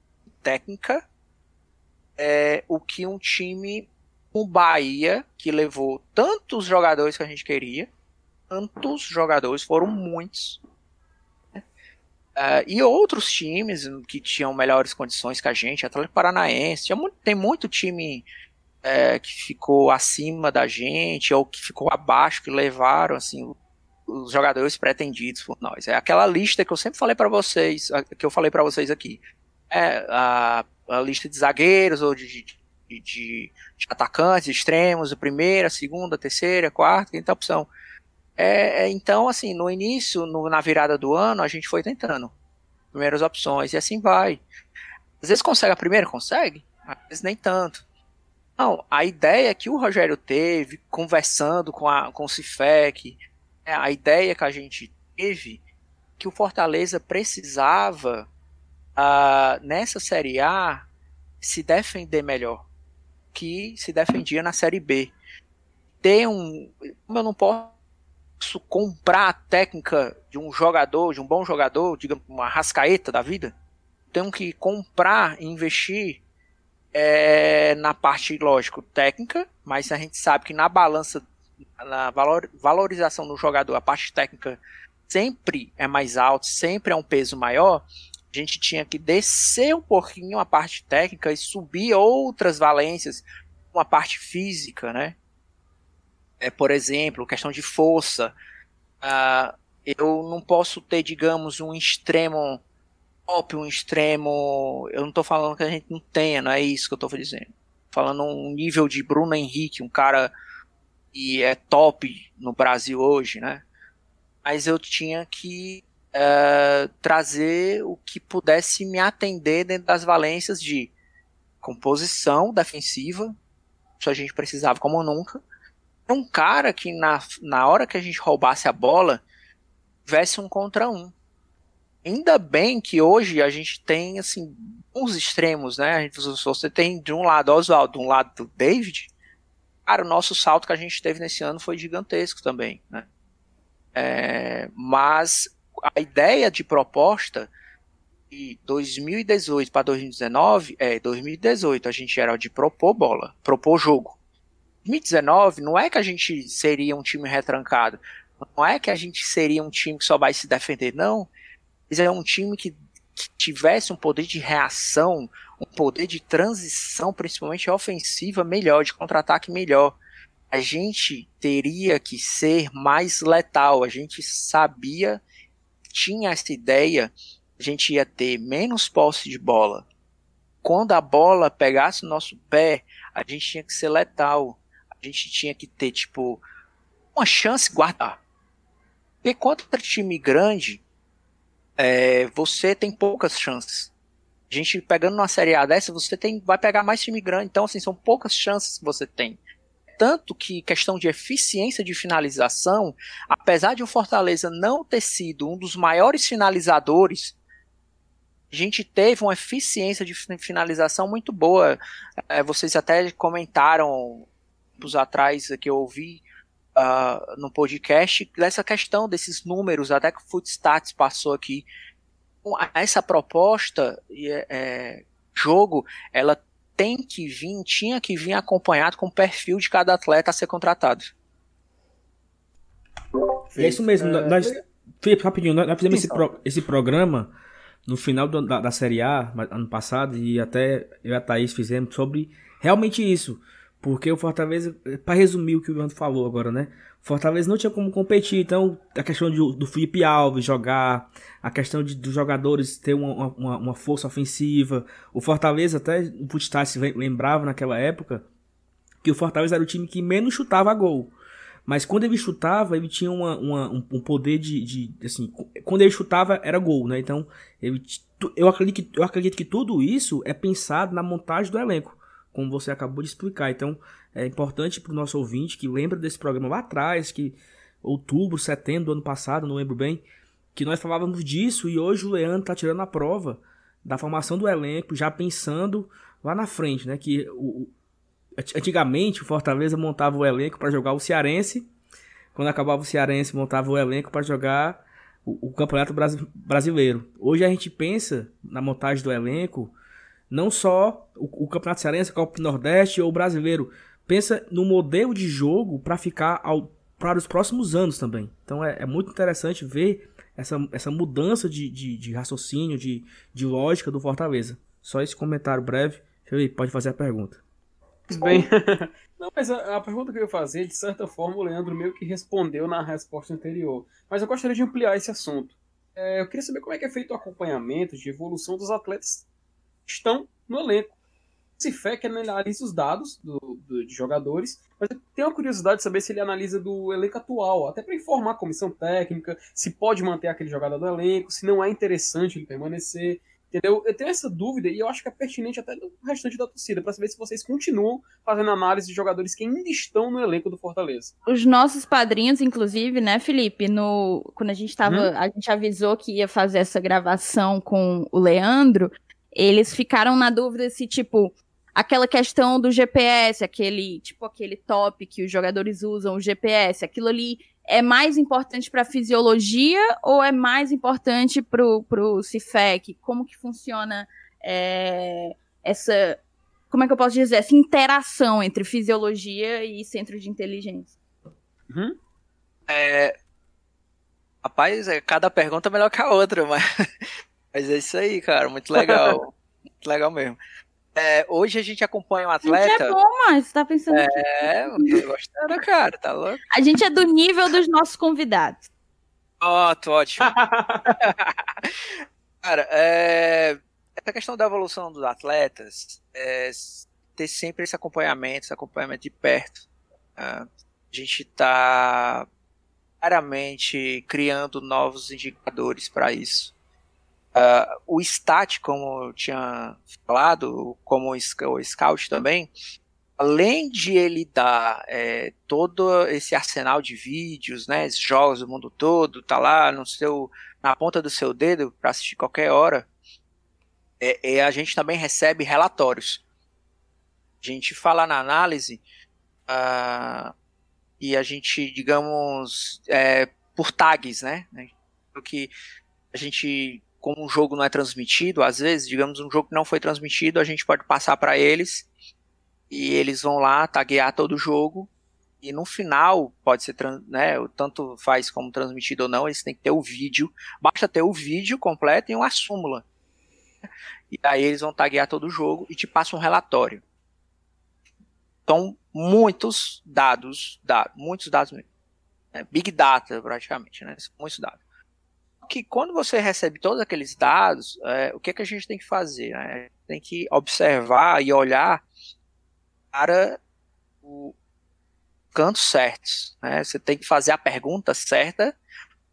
técnica é, o que um time com Bahia, que levou tantos jogadores que a gente queria, tantos jogadores, foram muitos. Uh, e outros times que tinham melhores condições que a gente, Atlético Paranaense, muito, tem muito time é, que ficou acima da gente ou que ficou abaixo, que levaram assim os jogadores pretendidos por nós. É aquela lista que eu sempre falei para vocês, que eu falei para vocês aqui. É a, a, lista de zagueiros ou de, de, de, de atacantes, extremos, a primeira, a segunda, a terceira, a quarta, quinta opção. É, é, então, assim, no início, no, na virada do ano, a gente foi tentando primeiras opções e assim vai. Às vezes consegue a primeira, consegue, às vezes nem tanto. Não, a ideia que o Rogério teve, conversando com, a, com o Cifec, é, a ideia que a gente teve, que o Fortaleza precisava, uh, nessa Série A, se defender melhor que se defendia na Série B. Ter um. Como eu não posso comprar a técnica de um jogador, de um bom jogador, digamos, uma rascaeta da vida, tenho que comprar e investir é, na parte, lógico, técnica, mas a gente sabe que na balança, na valor, valorização do jogador, a parte técnica sempre é mais alta, sempre é um peso maior. A gente tinha que descer um pouquinho a parte técnica e subir outras valências, uma parte física, né? É, por exemplo, questão de força. Uh, eu não posso ter, digamos, um extremo top, um extremo. Eu não estou falando que a gente não tenha, não é isso que eu estou dizendo. Falando um nível de Bruno Henrique, um cara que é top no Brasil hoje, né? Mas eu tinha que uh, trazer o que pudesse me atender dentro das valências de composição defensiva, isso a gente precisava como nunca. Um cara que na, na hora que a gente roubasse a bola, tivesse um contra um. Ainda bem que hoje a gente tem, assim, uns extremos, né? A gente, você tem de um lado Oswaldo, de um lado David. Cara, o nosso salto que a gente teve nesse ano foi gigantesco também, né? É, mas a ideia de proposta de 2018 para 2019 é 2018 a gente era de propor bola, propor jogo. 2019 não é que a gente seria um time retrancado, não é que a gente seria um time que só vai se defender, não é um time que, que tivesse um poder de reação, um poder de transição, principalmente ofensiva, melhor, de contra-ataque melhor. A gente teria que ser mais letal. A gente sabia, tinha essa ideia, a gente ia ter menos posse de bola. Quando a bola pegasse o nosso pé, a gente tinha que ser letal. A gente tinha que ter, tipo, uma chance guardar. Porque contra time grande, é, você tem poucas chances. A gente pegando uma Série A dessa, você tem, vai pegar mais time grande. Então, assim, são poucas chances que você tem. Tanto que questão de eficiência de finalização, apesar de o Fortaleza não ter sido um dos maiores finalizadores, a gente teve uma eficiência de finalização muito boa. É, vocês até comentaram tempos atrás que eu ouvi uh, no podcast dessa questão desses números, até que o Footstats passou aqui. Essa proposta, é, é, jogo, ela tem que vir, tinha que vir acompanhado com o perfil de cada atleta a ser contratado. É isso mesmo. É... Nós, Felipe, rapidinho, nós fizemos esse, pro, esse programa no final do, da, da Série A, ano passado, e até eu e a Thaís fizemos sobre realmente isso. Porque o Fortaleza, para resumir o que o Leandro falou agora, né? Fortaleza não tinha como competir, então a questão de, do Felipe Alves jogar, a questão de, dos jogadores ter uma, uma, uma, força ofensiva. O Fortaleza, até o Putistar se lembrava naquela época, que o Fortaleza era o time que menos chutava gol. Mas quando ele chutava, ele tinha uma, uma, um poder de, de, Assim, quando ele chutava, era gol, né? Então, ele, eu, acredito eu acredito que tudo isso é pensado na montagem do elenco, como você acabou de explicar. Então, é importante para o nosso ouvinte que lembra desse programa lá atrás, que outubro, setembro do ano passado, não lembro bem, que nós falávamos disso e hoje o Leandro está tirando a prova da formação do elenco, já pensando lá na frente, né? Que o, Antigamente, o Fortaleza montava o elenco para jogar o Cearense. Quando acabava o Cearense, montava o elenco para jogar o, o Campeonato Brasileiro. Hoje a gente pensa na montagem do elenco, não só o, o Campeonato Cearense, o Copa do Nordeste ou o Brasileiro. Pensa no modelo de jogo para ficar ao, para os próximos anos também. Então é, é muito interessante ver essa, essa mudança de, de, de raciocínio, de, de lógica do Fortaleza. Só esse comentário breve. Felipe, pode fazer a pergunta. Bem, [laughs] não, mas a, a, pergunta que eu ia fazer, de certa forma, o Leandro meio que respondeu na resposta anterior. Mas eu gostaria de ampliar esse assunto. É, eu queria saber como é que é feito o acompanhamento de evolução dos atletas estão no elenco. Se fé que analisa os dados do, do, de jogadores, mas eu tenho uma curiosidade de saber se ele analisa do elenco atual, até para informar a comissão técnica, se pode manter aquele jogador no elenco, se não é interessante ele permanecer. Entendeu? Eu tenho essa dúvida e eu acho que é pertinente até do restante da torcida, para saber se vocês continuam fazendo análise de jogadores que ainda estão no elenco do Fortaleza. Os nossos padrinhos, inclusive, né, Felipe, no quando a gente tava, hum? a gente avisou que ia fazer essa gravação com o Leandro, eles ficaram na dúvida se tipo aquela questão do GPS, aquele tipo aquele top que os jogadores usam, o GPS, aquilo ali é mais importante para a fisiologia ou é mais importante para o CIFEC? Como que funciona é, essa, como é que eu posso dizer, essa interação entre fisiologia e centro de inteligência? Uhum. É, rapaz, é, cada pergunta é melhor que a outra, mas, mas é isso aí, cara, muito legal. [laughs] muito legal mesmo. É, hoje a gente acompanha um atleta. A gente é bom, mas você tá pensando. É, tô gostando, cara, tá louco? A gente é do nível dos nossos convidados. Ó, oh, ótimo. [laughs] cara, é, essa questão da evolução dos atletas é ter sempre esse acompanhamento, esse acompanhamento de perto. Né? A gente tá claramente criando novos indicadores para isso. Uh, o Stat, como eu tinha falado, como o Scout também, além de ele dar é, todo esse arsenal de vídeos, né, jogos do mundo todo, tá lá no seu, na ponta do seu dedo para assistir qualquer hora, é, é, a gente também recebe relatórios. A gente fala na análise uh, e a gente, digamos, é, por tags, né? Que a gente como um jogo não é transmitido, às vezes, digamos, um jogo que não foi transmitido, a gente pode passar para eles e eles vão lá taguear todo o jogo e no final pode ser, né, tanto faz como transmitido ou não, eles têm que ter o vídeo, basta ter o vídeo completo e uma súmula. E aí eles vão taguear todo o jogo e te passam um relatório. Então, muitos dados, dados muitos dados mesmo. É, big data, praticamente, né? Muitos dados que quando você recebe todos aqueles dados, é, o que, é que a gente tem que fazer? Né? Tem que observar e olhar para o canto certos. Né? Você tem que fazer a pergunta certa,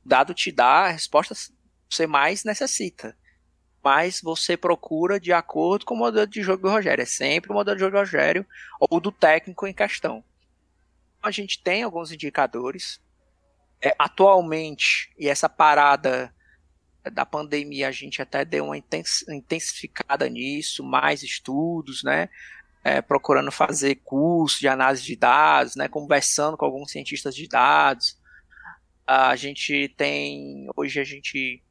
o dado te dá a resposta que você mais necessita. Mas você procura de acordo com o modelo de jogo do Rogério. É sempre o modelo de jogo do Rogério ou do técnico em questão. A gente tem alguns indicadores é, atualmente, e essa parada da pandemia, a gente até deu uma intensificada nisso, mais estudos, né? É, procurando fazer curso de análise de dados, né? Conversando com alguns cientistas de dados. A gente tem, hoje a gente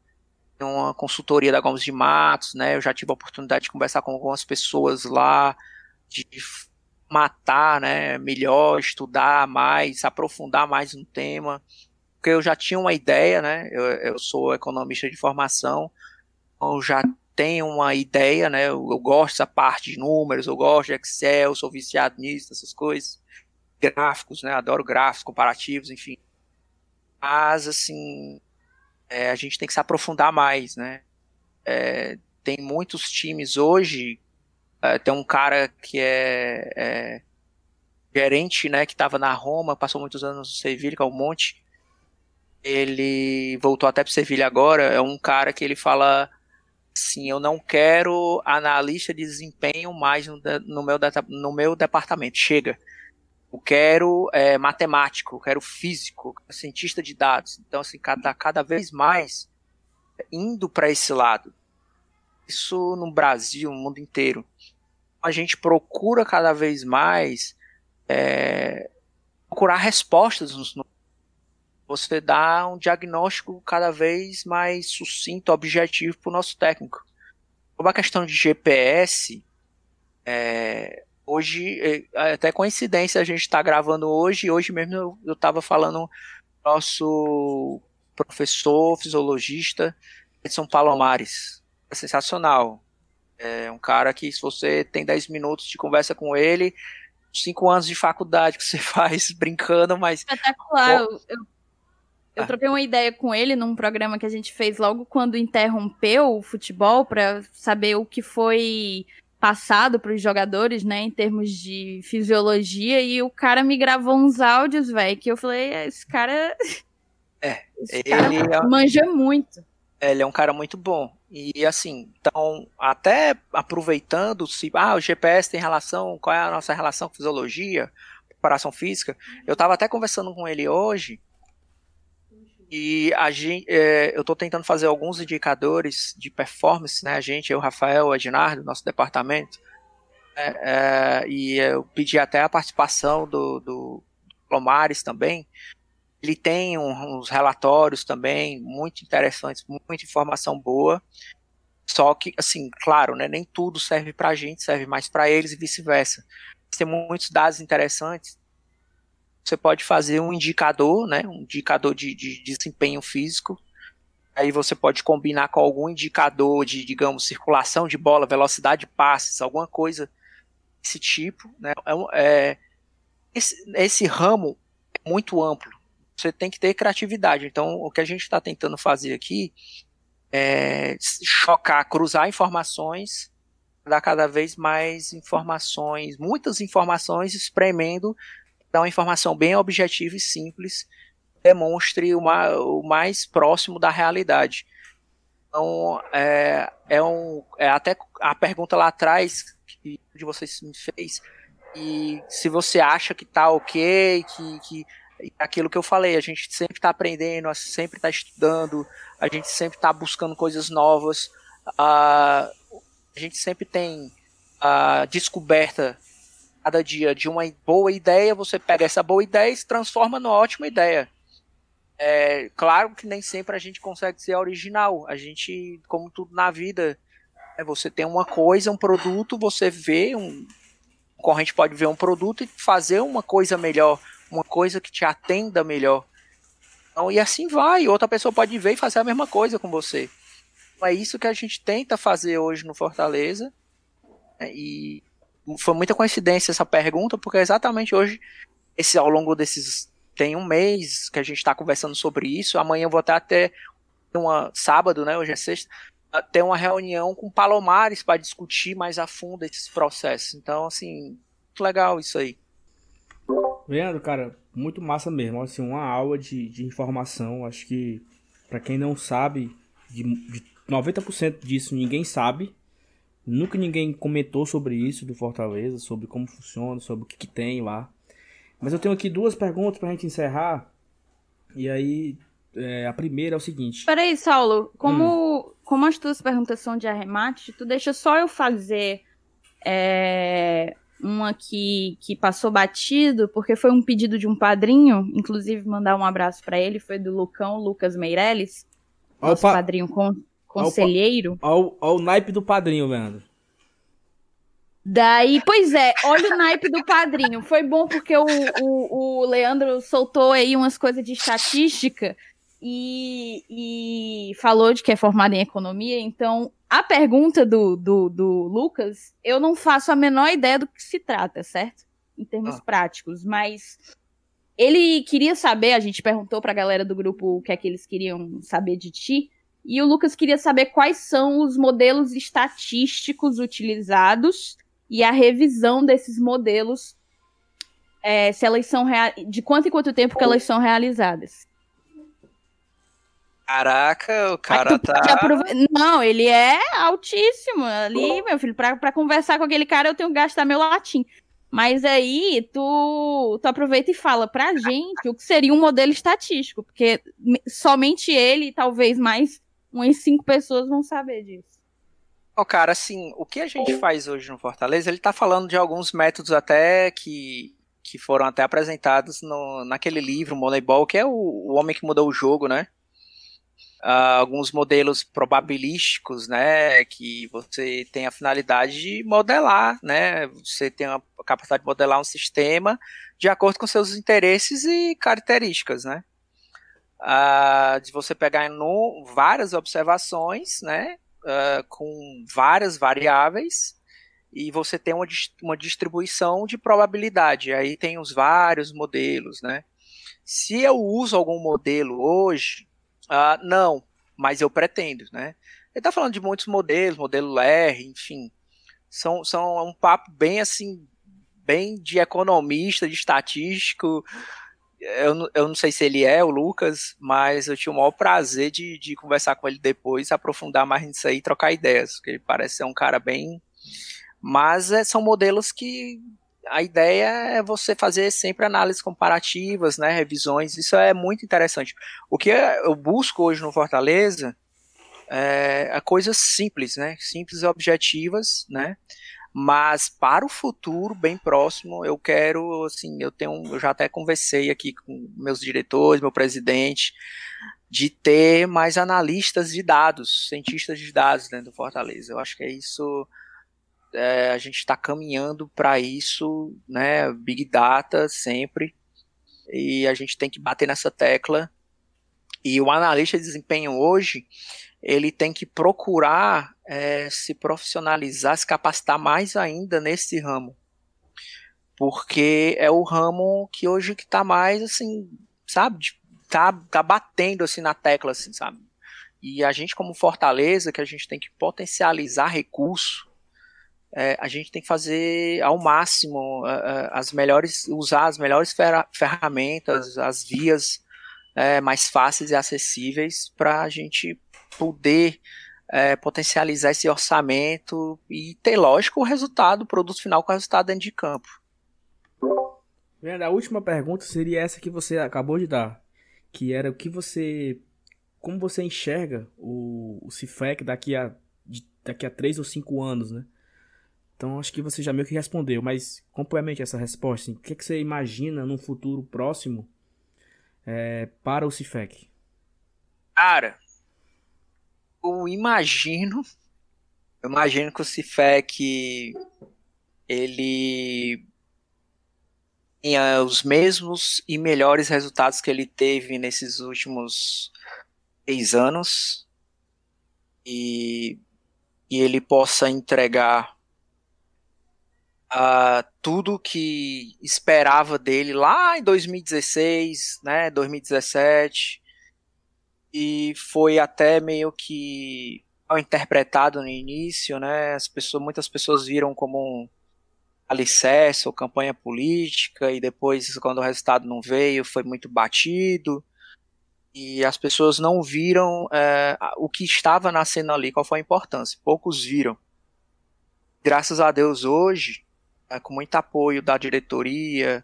tem uma consultoria da Gomes de Matos, né? Eu já tive a oportunidade de conversar com algumas pessoas lá, de matar, né, melhor, estudar mais, aprofundar mais no tema, porque eu já tinha uma ideia, né, eu, eu sou economista de formação, então já tenho uma ideia, né, eu, eu gosto dessa parte de números, eu gosto de Excel, sou viciado nisso, essas coisas, gráficos, né, adoro gráficos comparativos, enfim, mas, assim, é, a gente tem que se aprofundar mais, né, é, tem muitos times hoje Uh, tem um cara que é, é gerente, né, que estava na Roma, passou muitos anos no Sevilha, que é o Monte. Ele voltou até para Sevilha agora. É um cara que ele fala assim: eu não quero analista de desempenho mais no, no, meu, no meu departamento. Chega. Eu quero é, matemático, eu quero físico, cientista de dados. Então, assim, cada, cada vez mais indo para esse lado. Isso no Brasil, no mundo inteiro a gente procura cada vez mais é, procurar respostas nos você dá um diagnóstico cada vez mais sucinto, objetivo para o nosso técnico. Sobre a questão de GPS, é, hoje, é, até coincidência, a gente está gravando hoje, hoje mesmo eu estava falando nosso professor fisiologista Edson Palomares. É sensacional. É um cara que, se você tem 10 minutos de conversa com ele, 5 anos de faculdade que você [laughs] faz brincando, mas. Espetacular. Eu, eu troquei uma ideia com ele num programa que a gente fez logo quando interrompeu o futebol, para saber o que foi passado para os jogadores, né, em termos de fisiologia, e o cara me gravou uns áudios, velho, que eu falei, é, esse cara. [laughs] É, [laughs] esse ele cara é... manja muito. Ele é um cara muito bom. E assim, então, até aproveitando se ah, o GPS tem relação, qual é a nossa relação com fisiologia, preparação física, eu estava até conversando com ele hoje e a gente, é, eu estou tentando fazer alguns indicadores de performance, né? A gente, eu, Rafael, o Ednardo, nosso departamento, é, é, e eu pedi até a participação do, do Lomares também, ele tem uns relatórios também muito interessantes, muita informação boa. Só que, assim, claro, né, nem tudo serve para a gente, serve mais para eles e vice-versa. Tem muitos dados interessantes. Você pode fazer um indicador, né, um indicador de, de, de desempenho físico. Aí você pode combinar com algum indicador de, digamos, circulação de bola, velocidade de passes, alguma coisa desse tipo. Né? É, é esse, esse ramo é muito amplo você tem que ter criatividade. Então, o que a gente está tentando fazer aqui é chocar, cruzar informações, dar cada vez mais informações, muitas informações, espremendo, dar uma informação bem objetiva e simples, demonstre uma, o mais próximo da realidade. Então, é, é, um, é até a pergunta lá atrás que de vocês me fez, e se você acha que tá ok, que, que aquilo que eu falei, a gente sempre está aprendendo, sempre está estudando, a gente sempre está buscando coisas novas, a, a gente sempre tem a descoberta cada dia de uma boa ideia, você pega essa boa ideia e se transforma numa ótima ideia. É, claro que nem sempre a gente consegue ser original, a gente, como tudo na vida, é, você tem uma coisa, um produto, você vê, um corrente pode ver um produto e fazer uma coisa melhor, uma coisa que te atenda melhor. Então, e assim vai. Outra pessoa pode ver e fazer a mesma coisa com você. Então, é isso que a gente tenta fazer hoje no Fortaleza. Né? E foi muita coincidência essa pergunta, porque exatamente hoje, esse ao longo desses. Tem um mês que a gente está conversando sobre isso. Amanhã eu vou até até uma sábado, né? Hoje é sexta. Ter uma reunião com Palomares para discutir mais a fundo esses processos. Então, assim, muito legal isso aí. Vendo, cara, muito massa mesmo. Assim, uma aula de, de informação. Acho que, para quem não sabe, de, de 90% disso ninguém sabe. Nunca ninguém comentou sobre isso do Fortaleza, sobre como funciona, sobre o que, que tem lá. Mas eu tenho aqui duas perguntas pra gente encerrar. E aí, é, a primeira é o seguinte. Peraí, Saulo, como, hum. como as tuas perguntas são de arremate, tu deixa só eu fazer é, uma que, que passou batido, porque foi um pedido de um padrinho, inclusive mandar um abraço para ele, foi do Lucão Lucas Meirelles, nosso pa... padrinho con conselheiro. Ao, ao, ao naipe do padrinho, Leandro. Daí, pois é, olha o naipe do padrinho. Foi bom porque o, o, o Leandro soltou aí umas coisas de estatística e, e falou de que é formado em economia. Então, a pergunta do, do, do Lucas, eu não faço a menor ideia do que se trata, certo? Em termos ah. práticos, mas ele queria saber, a gente perguntou pra galera do grupo o que é que eles queriam saber de ti. E o Lucas queria saber quais são os modelos estatísticos utilizados e a revisão desses modelos, é, se elas são de quanto em quanto tempo que elas são realizadas. Caraca, o cara tá. Não, ele é altíssimo. Ali, meu filho, pra, pra conversar com aquele cara, eu tenho que gastar meu latim. Mas aí, tu, tu aproveita e fala pra gente o que seria um modelo estatístico, porque somente ele, talvez mais umas cinco pessoas vão saber disso. Oh, cara, assim, o que a gente faz hoje no Fortaleza, ele tá falando de alguns métodos até que, que foram até apresentados no, naquele livro, Moneyball, que é o, o Homem que Mudou o Jogo, né? Uh, alguns modelos probabilísticos, né, que você tem a finalidade de modelar, né, você tem a capacidade de modelar um sistema de acordo com seus interesses e características, né, uh, de você pegar no, várias observações, né, uh, com várias variáveis e você tem uma, uma distribuição de probabilidade, aí tem os vários modelos, né, se eu uso algum modelo hoje, Uh, não, mas eu pretendo, né? Ele está falando de muitos modelos, modelo R, enfim. São, são um papo bem assim, bem de economista, de estatístico. Eu, eu não sei se ele é, o Lucas, mas eu tinha o maior prazer de, de conversar com ele depois, aprofundar mais nisso aí e trocar ideias, porque ele parece ser um cara bem. Mas é, são modelos que a ideia é você fazer sempre análises comparativas, né, revisões, isso é muito interessante. O que eu busco hoje no Fortaleza é, é coisas simples, né, simples e objetivas, né, mas para o futuro bem próximo eu quero, assim, eu tenho, eu já até conversei aqui com meus diretores, meu presidente, de ter mais analistas de dados, cientistas de dados dentro do Fortaleza. Eu acho que é isso é, a gente está caminhando para isso, né? Big Data sempre. E a gente tem que bater nessa tecla. E o analista de desempenho hoje, ele tem que procurar é, se profissionalizar, se capacitar mais ainda nesse ramo. Porque é o ramo que hoje que tá mais assim, sabe? Tá, tá batendo assim na tecla, assim, sabe? E a gente, como Fortaleza, que a gente tem que potencializar recurso, é, a gente tem que fazer ao máximo é, é, as melhores, usar as melhores ferramentas, as vias é, mais fáceis e acessíveis para a gente poder é, potencializar esse orçamento e ter, lógico, o resultado, o produto final com o resultado dentro de campo. A última pergunta seria essa que você acabou de dar, que era o que você, como você enxerga o, o CIFEC daqui a, daqui a três ou cinco anos, né? Então acho que você já meio que respondeu, mas complemente essa resposta. Assim, o que, é que você imagina num futuro próximo é, para o CIFEC? Cara, eu imagino. Eu imagino que o CIFEC ele tenha os mesmos e melhores resultados que ele teve nesses últimos seis anos e, e ele possa entregar uh, tudo que esperava dele lá em 2016, né, 2017, e foi até meio que mal interpretado no início, né, as pessoas, muitas pessoas viram como um alicerce ou campanha política, e depois, quando o resultado não veio, foi muito batido, e as pessoas não viram é, o que estava nascendo ali, qual foi a importância, poucos viram. Graças a Deus hoje, é, com muito apoio da diretoria,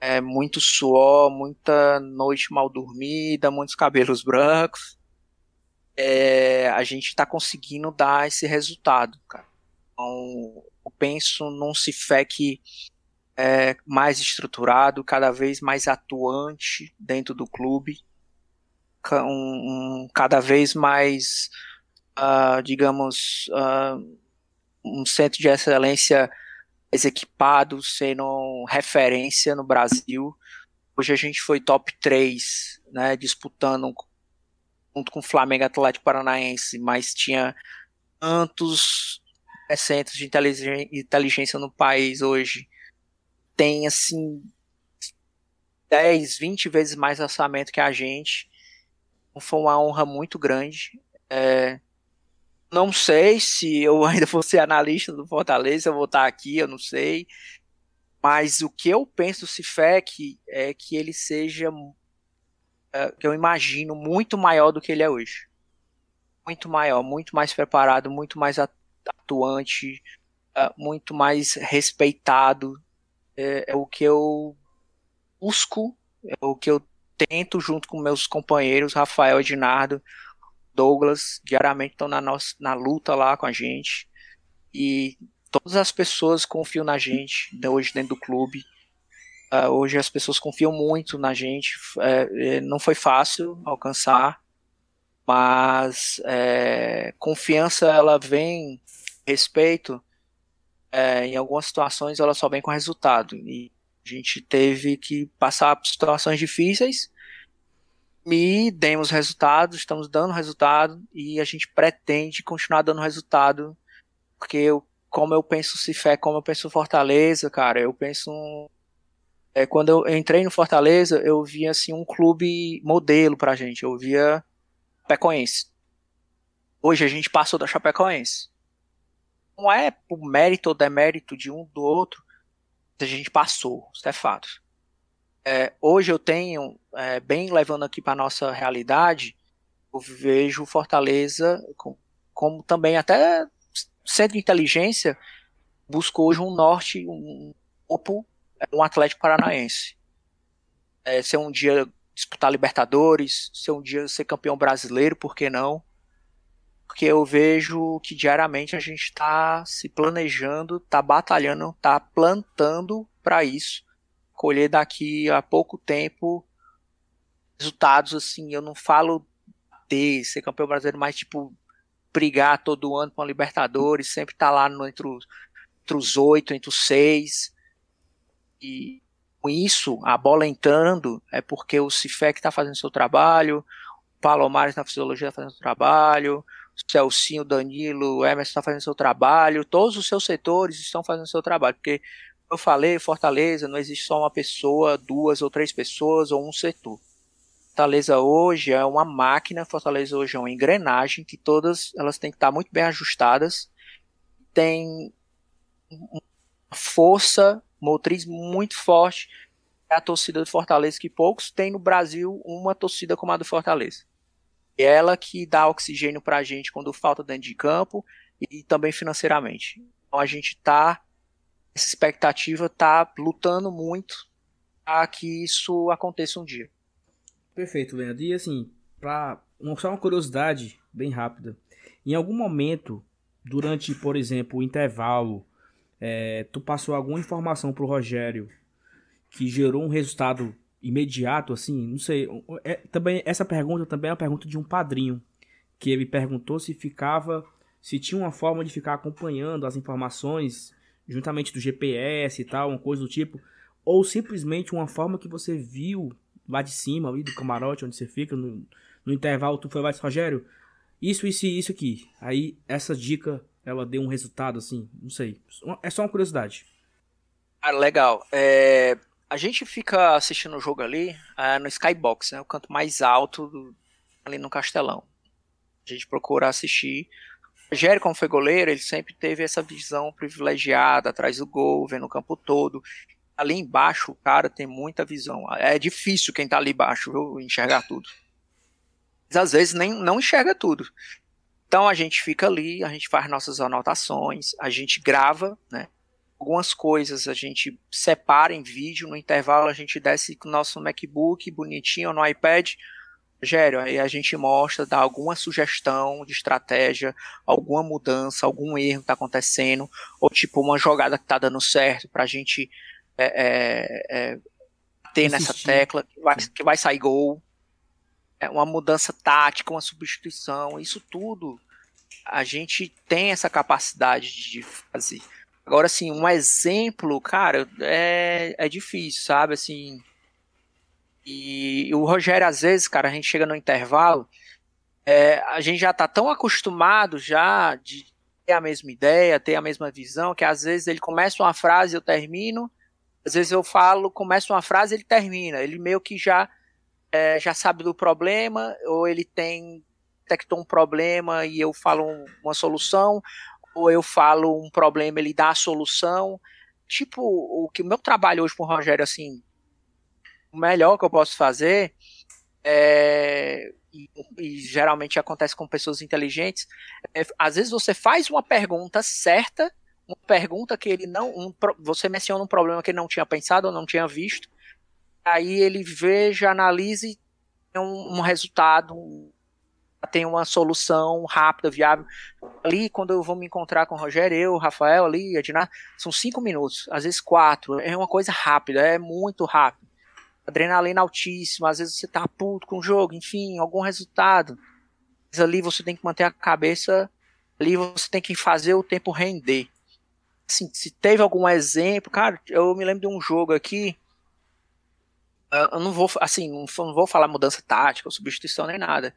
é, muito suor, muita noite mal dormida, muitos cabelos brancos. É, a gente está conseguindo dar esse resultado, cara. Então, eu penso num CIFEC é, mais estruturado, cada vez mais atuante dentro do clube, um, um cada vez mais, uh, digamos, uh, um centro de excelência mais equipado, sendo referência no Brasil. Hoje a gente foi top 3, né, disputando junto com o Flamengo Atlético Paranaense, mas tinha tantos centros de inteligência no país hoje. Tem, assim, 10, 20 vezes mais orçamento que a gente. Então, foi uma honra muito grande. É, não sei se eu [laughs] ainda vou ser analista do Fortaleza, eu vou estar aqui, eu não sei. Mas o que eu penso do Cifec é que ele seja, é, que eu imagino, muito maior do que ele é hoje. Muito maior, muito mais preparado, muito mais atuante, é, muito mais respeitado. É, é o que eu busco, é o que eu tento junto com meus companheiros, Rafael Edinardo, Douglas, diariamente estão na, nossa, na luta lá com a gente. E todas as pessoas confiam na gente né, hoje dentro do clube. Uh, hoje as pessoas confiam muito na gente. É, não foi fácil alcançar, mas é, confiança ela vem, respeito, é, em algumas situações ela só vem com resultado. E a gente teve que passar por situações difíceis e demos resultados, estamos dando resultado e a gente pretende continuar dando resultado, porque eu, como eu penso Cifé, como eu penso Fortaleza, cara, eu penso é, quando eu entrei no Fortaleza, eu via assim um clube modelo pra gente, eu via Chapecoense. Hoje a gente passou da Chapecoense. Não é por mérito ou demérito de um do outro, a gente passou, isso é fato é, hoje eu tenho, é, bem levando aqui para nossa realidade, eu vejo Fortaleza com, como também até centro de inteligência busca hoje um norte, um topo, é, um Atlético Paranaense. É, ser um dia disputar Libertadores, ser um dia ser campeão brasileiro, por que não? Porque eu vejo que diariamente a gente está se planejando, está batalhando, está plantando para isso colher daqui a pouco tempo resultados assim. Eu não falo de ser campeão brasileiro, mas tipo brigar todo ano com a Libertadores, sempre tá lá no, entre, os, entre os oito, entre os seis. E com isso, a bola entrando é porque o Cifec está fazendo seu trabalho, o Palomares na fisiologia está fazendo seu trabalho, o Celcinho, o Danilo, o Emerson está fazendo seu trabalho, todos os seus setores estão fazendo seu trabalho, porque eu falei, Fortaleza, não existe só uma pessoa, duas ou três pessoas ou um setor. Fortaleza hoje é uma máquina, Fortaleza hoje é uma engrenagem que todas elas têm que estar muito bem ajustadas. Tem uma força motriz muito forte. É a torcida do Fortaleza que poucos têm no Brasil uma torcida como a do Fortaleza. É ela que dá oxigênio para a gente quando falta dentro de campo e também financeiramente. Então a gente está essa expectativa tá lutando muito para que isso aconteça um dia. Perfeito, Leandro. E assim, para só uma curiosidade bem rápida. Em algum momento, durante, por exemplo, o intervalo, é, tu passou alguma informação pro Rogério que gerou um resultado imediato, assim, não sei. É, também essa pergunta também é uma pergunta de um padrinho que ele perguntou se ficava, se tinha uma forma de ficar acompanhando as informações juntamente do GPS e tal, uma coisa do tipo, ou simplesmente uma forma que você viu lá de cima, ali do camarote onde você fica, no, no intervalo, tu foi lá e disse, Rogério, isso, isso e isso aqui. Aí essa dica, ela deu um resultado assim, não sei. É só uma curiosidade. Ah, legal. É, a gente fica assistindo o jogo ali é, no Skybox, né? O canto mais alto do, ali no Castelão. A gente procura assistir Rogério, como foi goleiro, ele sempre teve essa visão privilegiada atrás do gol, vendo o campo todo. Ali embaixo, o cara tem muita visão. É difícil quem tá ali embaixo, viu, enxergar tudo. Mas às vezes nem não enxerga tudo. Então a gente fica ali, a gente faz nossas anotações, a gente grava, né? Algumas coisas a gente separa em vídeo, no intervalo a gente desce com o nosso MacBook bonitinho no iPad, Rogério, aí a gente mostra, dá alguma sugestão de estratégia, alguma mudança, algum erro que está acontecendo, ou tipo uma jogada que está dando certo para a gente é, é, é, ter nessa tecla, que vai, que vai sair gol, é uma mudança tática, uma substituição, isso tudo a gente tem essa capacidade de fazer. Agora, assim, um exemplo, cara, é, é difícil, sabe? Assim. E, o Rogério, às vezes, cara, a gente chega no intervalo, é, a gente já tá tão acostumado já de ter a mesma ideia, ter a mesma visão, que às vezes ele começa uma frase, eu termino, às vezes eu falo, começa uma frase, ele termina. Ele meio que já é, já sabe do problema, ou ele tem detectou um problema e eu falo um, uma solução, ou eu falo um problema, ele dá a solução. Tipo, o que o meu trabalho hoje com o Rogério, assim, o melhor que eu posso fazer é, e, e, geralmente acontece com pessoas inteligentes, é, às vezes você faz uma pergunta certa, uma pergunta que ele não, um, você menciona um problema que ele não tinha pensado ou não tinha visto, aí ele veja, analise um, um resultado, tem uma solução rápida, viável. Ali, quando eu vou me encontrar com o Rogério, eu, o Rafael ali, a Diná, são cinco minutos, às vezes quatro. É uma coisa rápida, é muito rápido. Adrenalina altíssima, às vezes você tá puto com o jogo, enfim, algum resultado. Mas ali você tem que manter a cabeça, ali você tem que fazer o tempo render. Assim, se teve algum exemplo, cara, eu me lembro de um jogo aqui, eu não vou, assim, não vou falar mudança tática substituição nem nada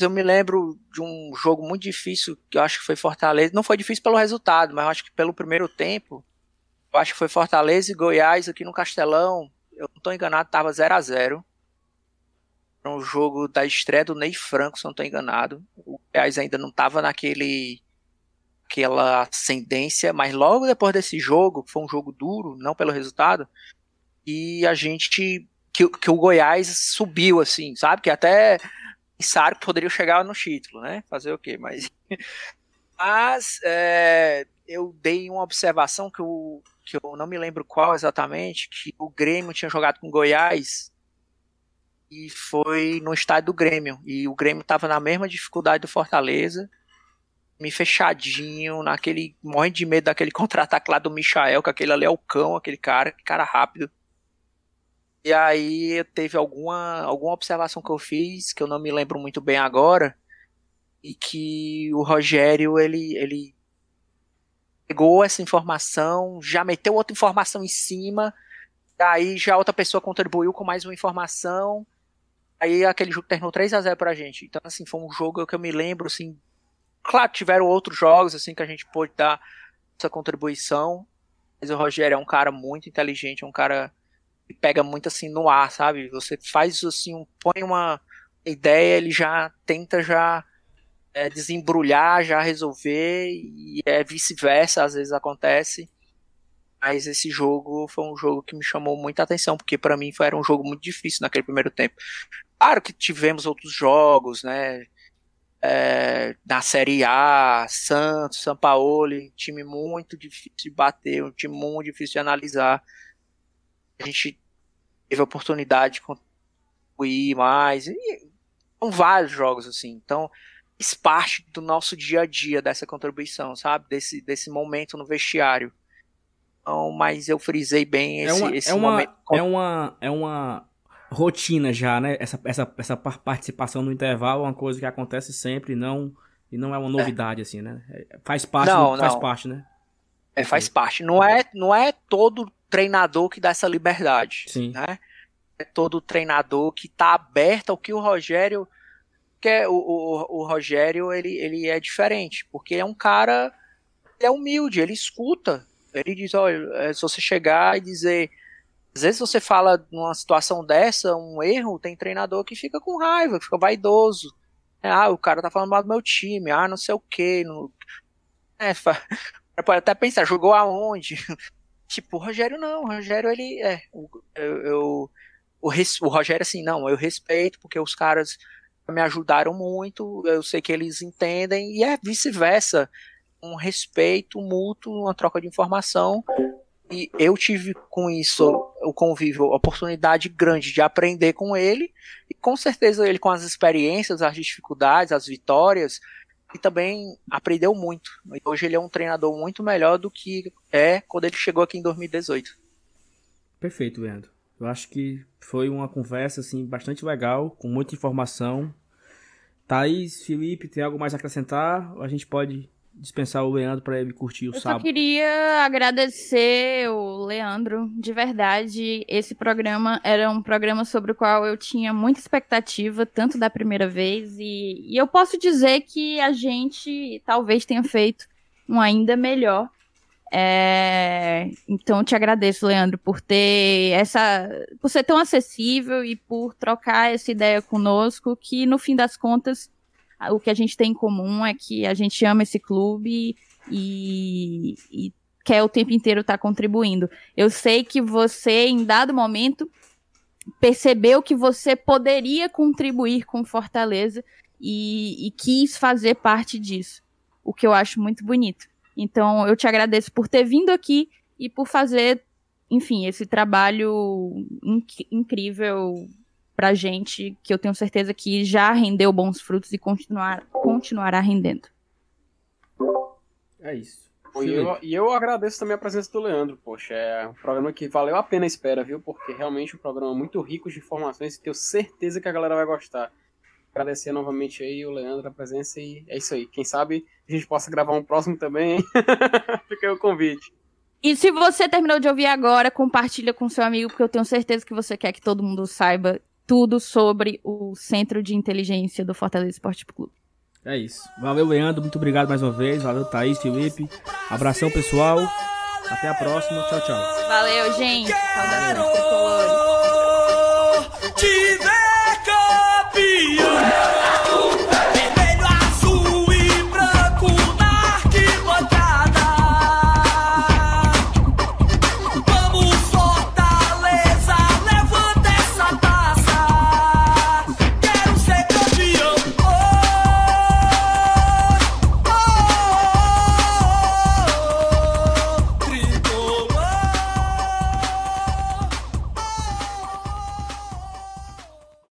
eu me lembro de um jogo muito difícil, que eu acho que foi Fortaleza. Não foi difícil pelo resultado, mas eu acho que pelo primeiro tempo, eu acho que foi Fortaleza e Goiás aqui no Castelão. Eu não estou enganado, estava 0 a 0 Era um jogo da estreia do Ney Franco, se não estou enganado. O Goiás ainda não estava naquele aquela ascendência, mas logo depois desse jogo, foi um jogo duro, não pelo resultado, e a gente que, que o Goiás subiu assim, sabe? Que até pensaram que poderiam chegar no título, né? Fazer o quê? Mas, [laughs] mas é, eu dei uma observação que eu, que eu não me lembro qual exatamente, que o Grêmio tinha jogado com Goiás e foi no estádio do Grêmio. E o Grêmio estava na mesma dificuldade do Fortaleza, me fechadinho, naquele morrendo de medo daquele [laughs] contra-ataque lá do Michael, que aquele ali é o cão, aquele cara, cara rápido. E aí teve alguma, alguma observação que eu fiz, que eu não me lembro muito bem agora, e que o Rogério, ele, ele pegou essa informação, já meteu outra informação em cima, aí já outra pessoa contribuiu com mais uma informação, aí aquele jogo terminou 3 a 0 pra gente. Então, assim, foi um jogo que eu me lembro, assim, claro, tiveram outros jogos, assim, que a gente pôde dar essa contribuição, mas o Rogério é um cara muito inteligente, é um cara pega muito assim no ar, sabe? Você faz assim, um, põe uma ideia, ele já tenta já é, desembrulhar, já resolver, e é vice-versa, às vezes acontece. Mas esse jogo foi um jogo que me chamou muita atenção, porque para mim foi, era um jogo muito difícil naquele primeiro tempo. Claro que tivemos outros jogos, né? É, na Série A, Santos, São Paulo, time muito difícil de bater, um time muito difícil de analisar a gente teve a oportunidade de contribuir mais. E são vários jogos assim. Então, faz parte do nosso dia a dia dessa contribuição, sabe? Desse, desse momento no vestiário. Então, mas eu frisei bem esse, é uma, esse é uma, momento. É uma, é uma rotina já, né? Essa, essa, essa participação no intervalo é uma coisa que acontece sempre não, e não é uma novidade, é. assim, né? É, faz parte, não, faz não. parte, né? É, faz parte. Não é, não é todo treinador que dá essa liberdade. Sim. Né? É todo treinador que está aberto ao que o Rogério quer. O, o, o Rogério ele, ele é diferente, porque é um cara. Ele é humilde, ele escuta. Ele diz: olha, é, se você chegar e dizer. Às vezes você fala numa situação dessa, um erro, tem treinador que fica com raiva, fica vaidoso. É, ah, o cara tá falando mal do meu time, ah, não sei o quê. Não... [laughs] É, [laughs] pode até pensar, jogou aonde? [laughs] Tipo, o Rogério não, o Rogério ele é. Eu, eu o, o Rogério assim, não, eu respeito porque os caras me ajudaram muito, eu sei que eles entendem, e é vice-versa. Um respeito mútuo, uma troca de informação. E eu tive com isso o convívio, oportunidade grande de aprender com ele, e com certeza ele com as experiências, as dificuldades, as vitórias, e também aprendeu muito. Hoje ele é um treinador muito melhor do que é quando ele chegou aqui em 2018. Perfeito, Leandro. Eu acho que foi uma conversa assim bastante legal, com muita informação. Thaís, Felipe, tem algo mais a acrescentar? Ou a gente pode dispensar o Leandro para ele curtir o Eu sábado. só queria agradecer o Leandro, de verdade. Esse programa era um programa sobre o qual eu tinha muita expectativa, tanto da primeira vez, e, e eu posso dizer que a gente talvez tenha feito um ainda melhor. É, então te agradeço, Leandro, por ter essa. por ser tão acessível e por trocar essa ideia conosco, que no fim das contas o que a gente tem em comum é que a gente ama esse clube e, e quer o tempo inteiro estar contribuindo. Eu sei que você, em dado momento, percebeu que você poderia contribuir com Fortaleza e, e quis fazer parte disso, o que eu acho muito bonito. Então, eu te agradeço por ter vindo aqui e por fazer, enfim, esse trabalho inc incrível pra gente, que eu tenho certeza que já rendeu bons frutos e continuar, continuará rendendo. É isso. E eu, e eu agradeço também a presença do Leandro, poxa, é um programa que valeu a pena a espera, viu? Porque realmente é um programa muito rico de informações e tenho certeza que a galera vai gostar. Agradecer novamente aí o Leandro a presença e é isso aí. Quem sabe a gente possa gravar um próximo também? [laughs] Fica aí o convite. E se você terminou de ouvir agora, compartilha com seu amigo, porque eu tenho certeza que você quer que todo mundo saiba tudo sobre o Centro de Inteligência do Fortaleza Esporte Clube. É isso. Valeu, Leandro. Muito obrigado mais uma vez. Valeu, Thaís, Felipe. Abração, pessoal. Até a próxima. Tchau, tchau. Valeu, gente. Saudações tricolores.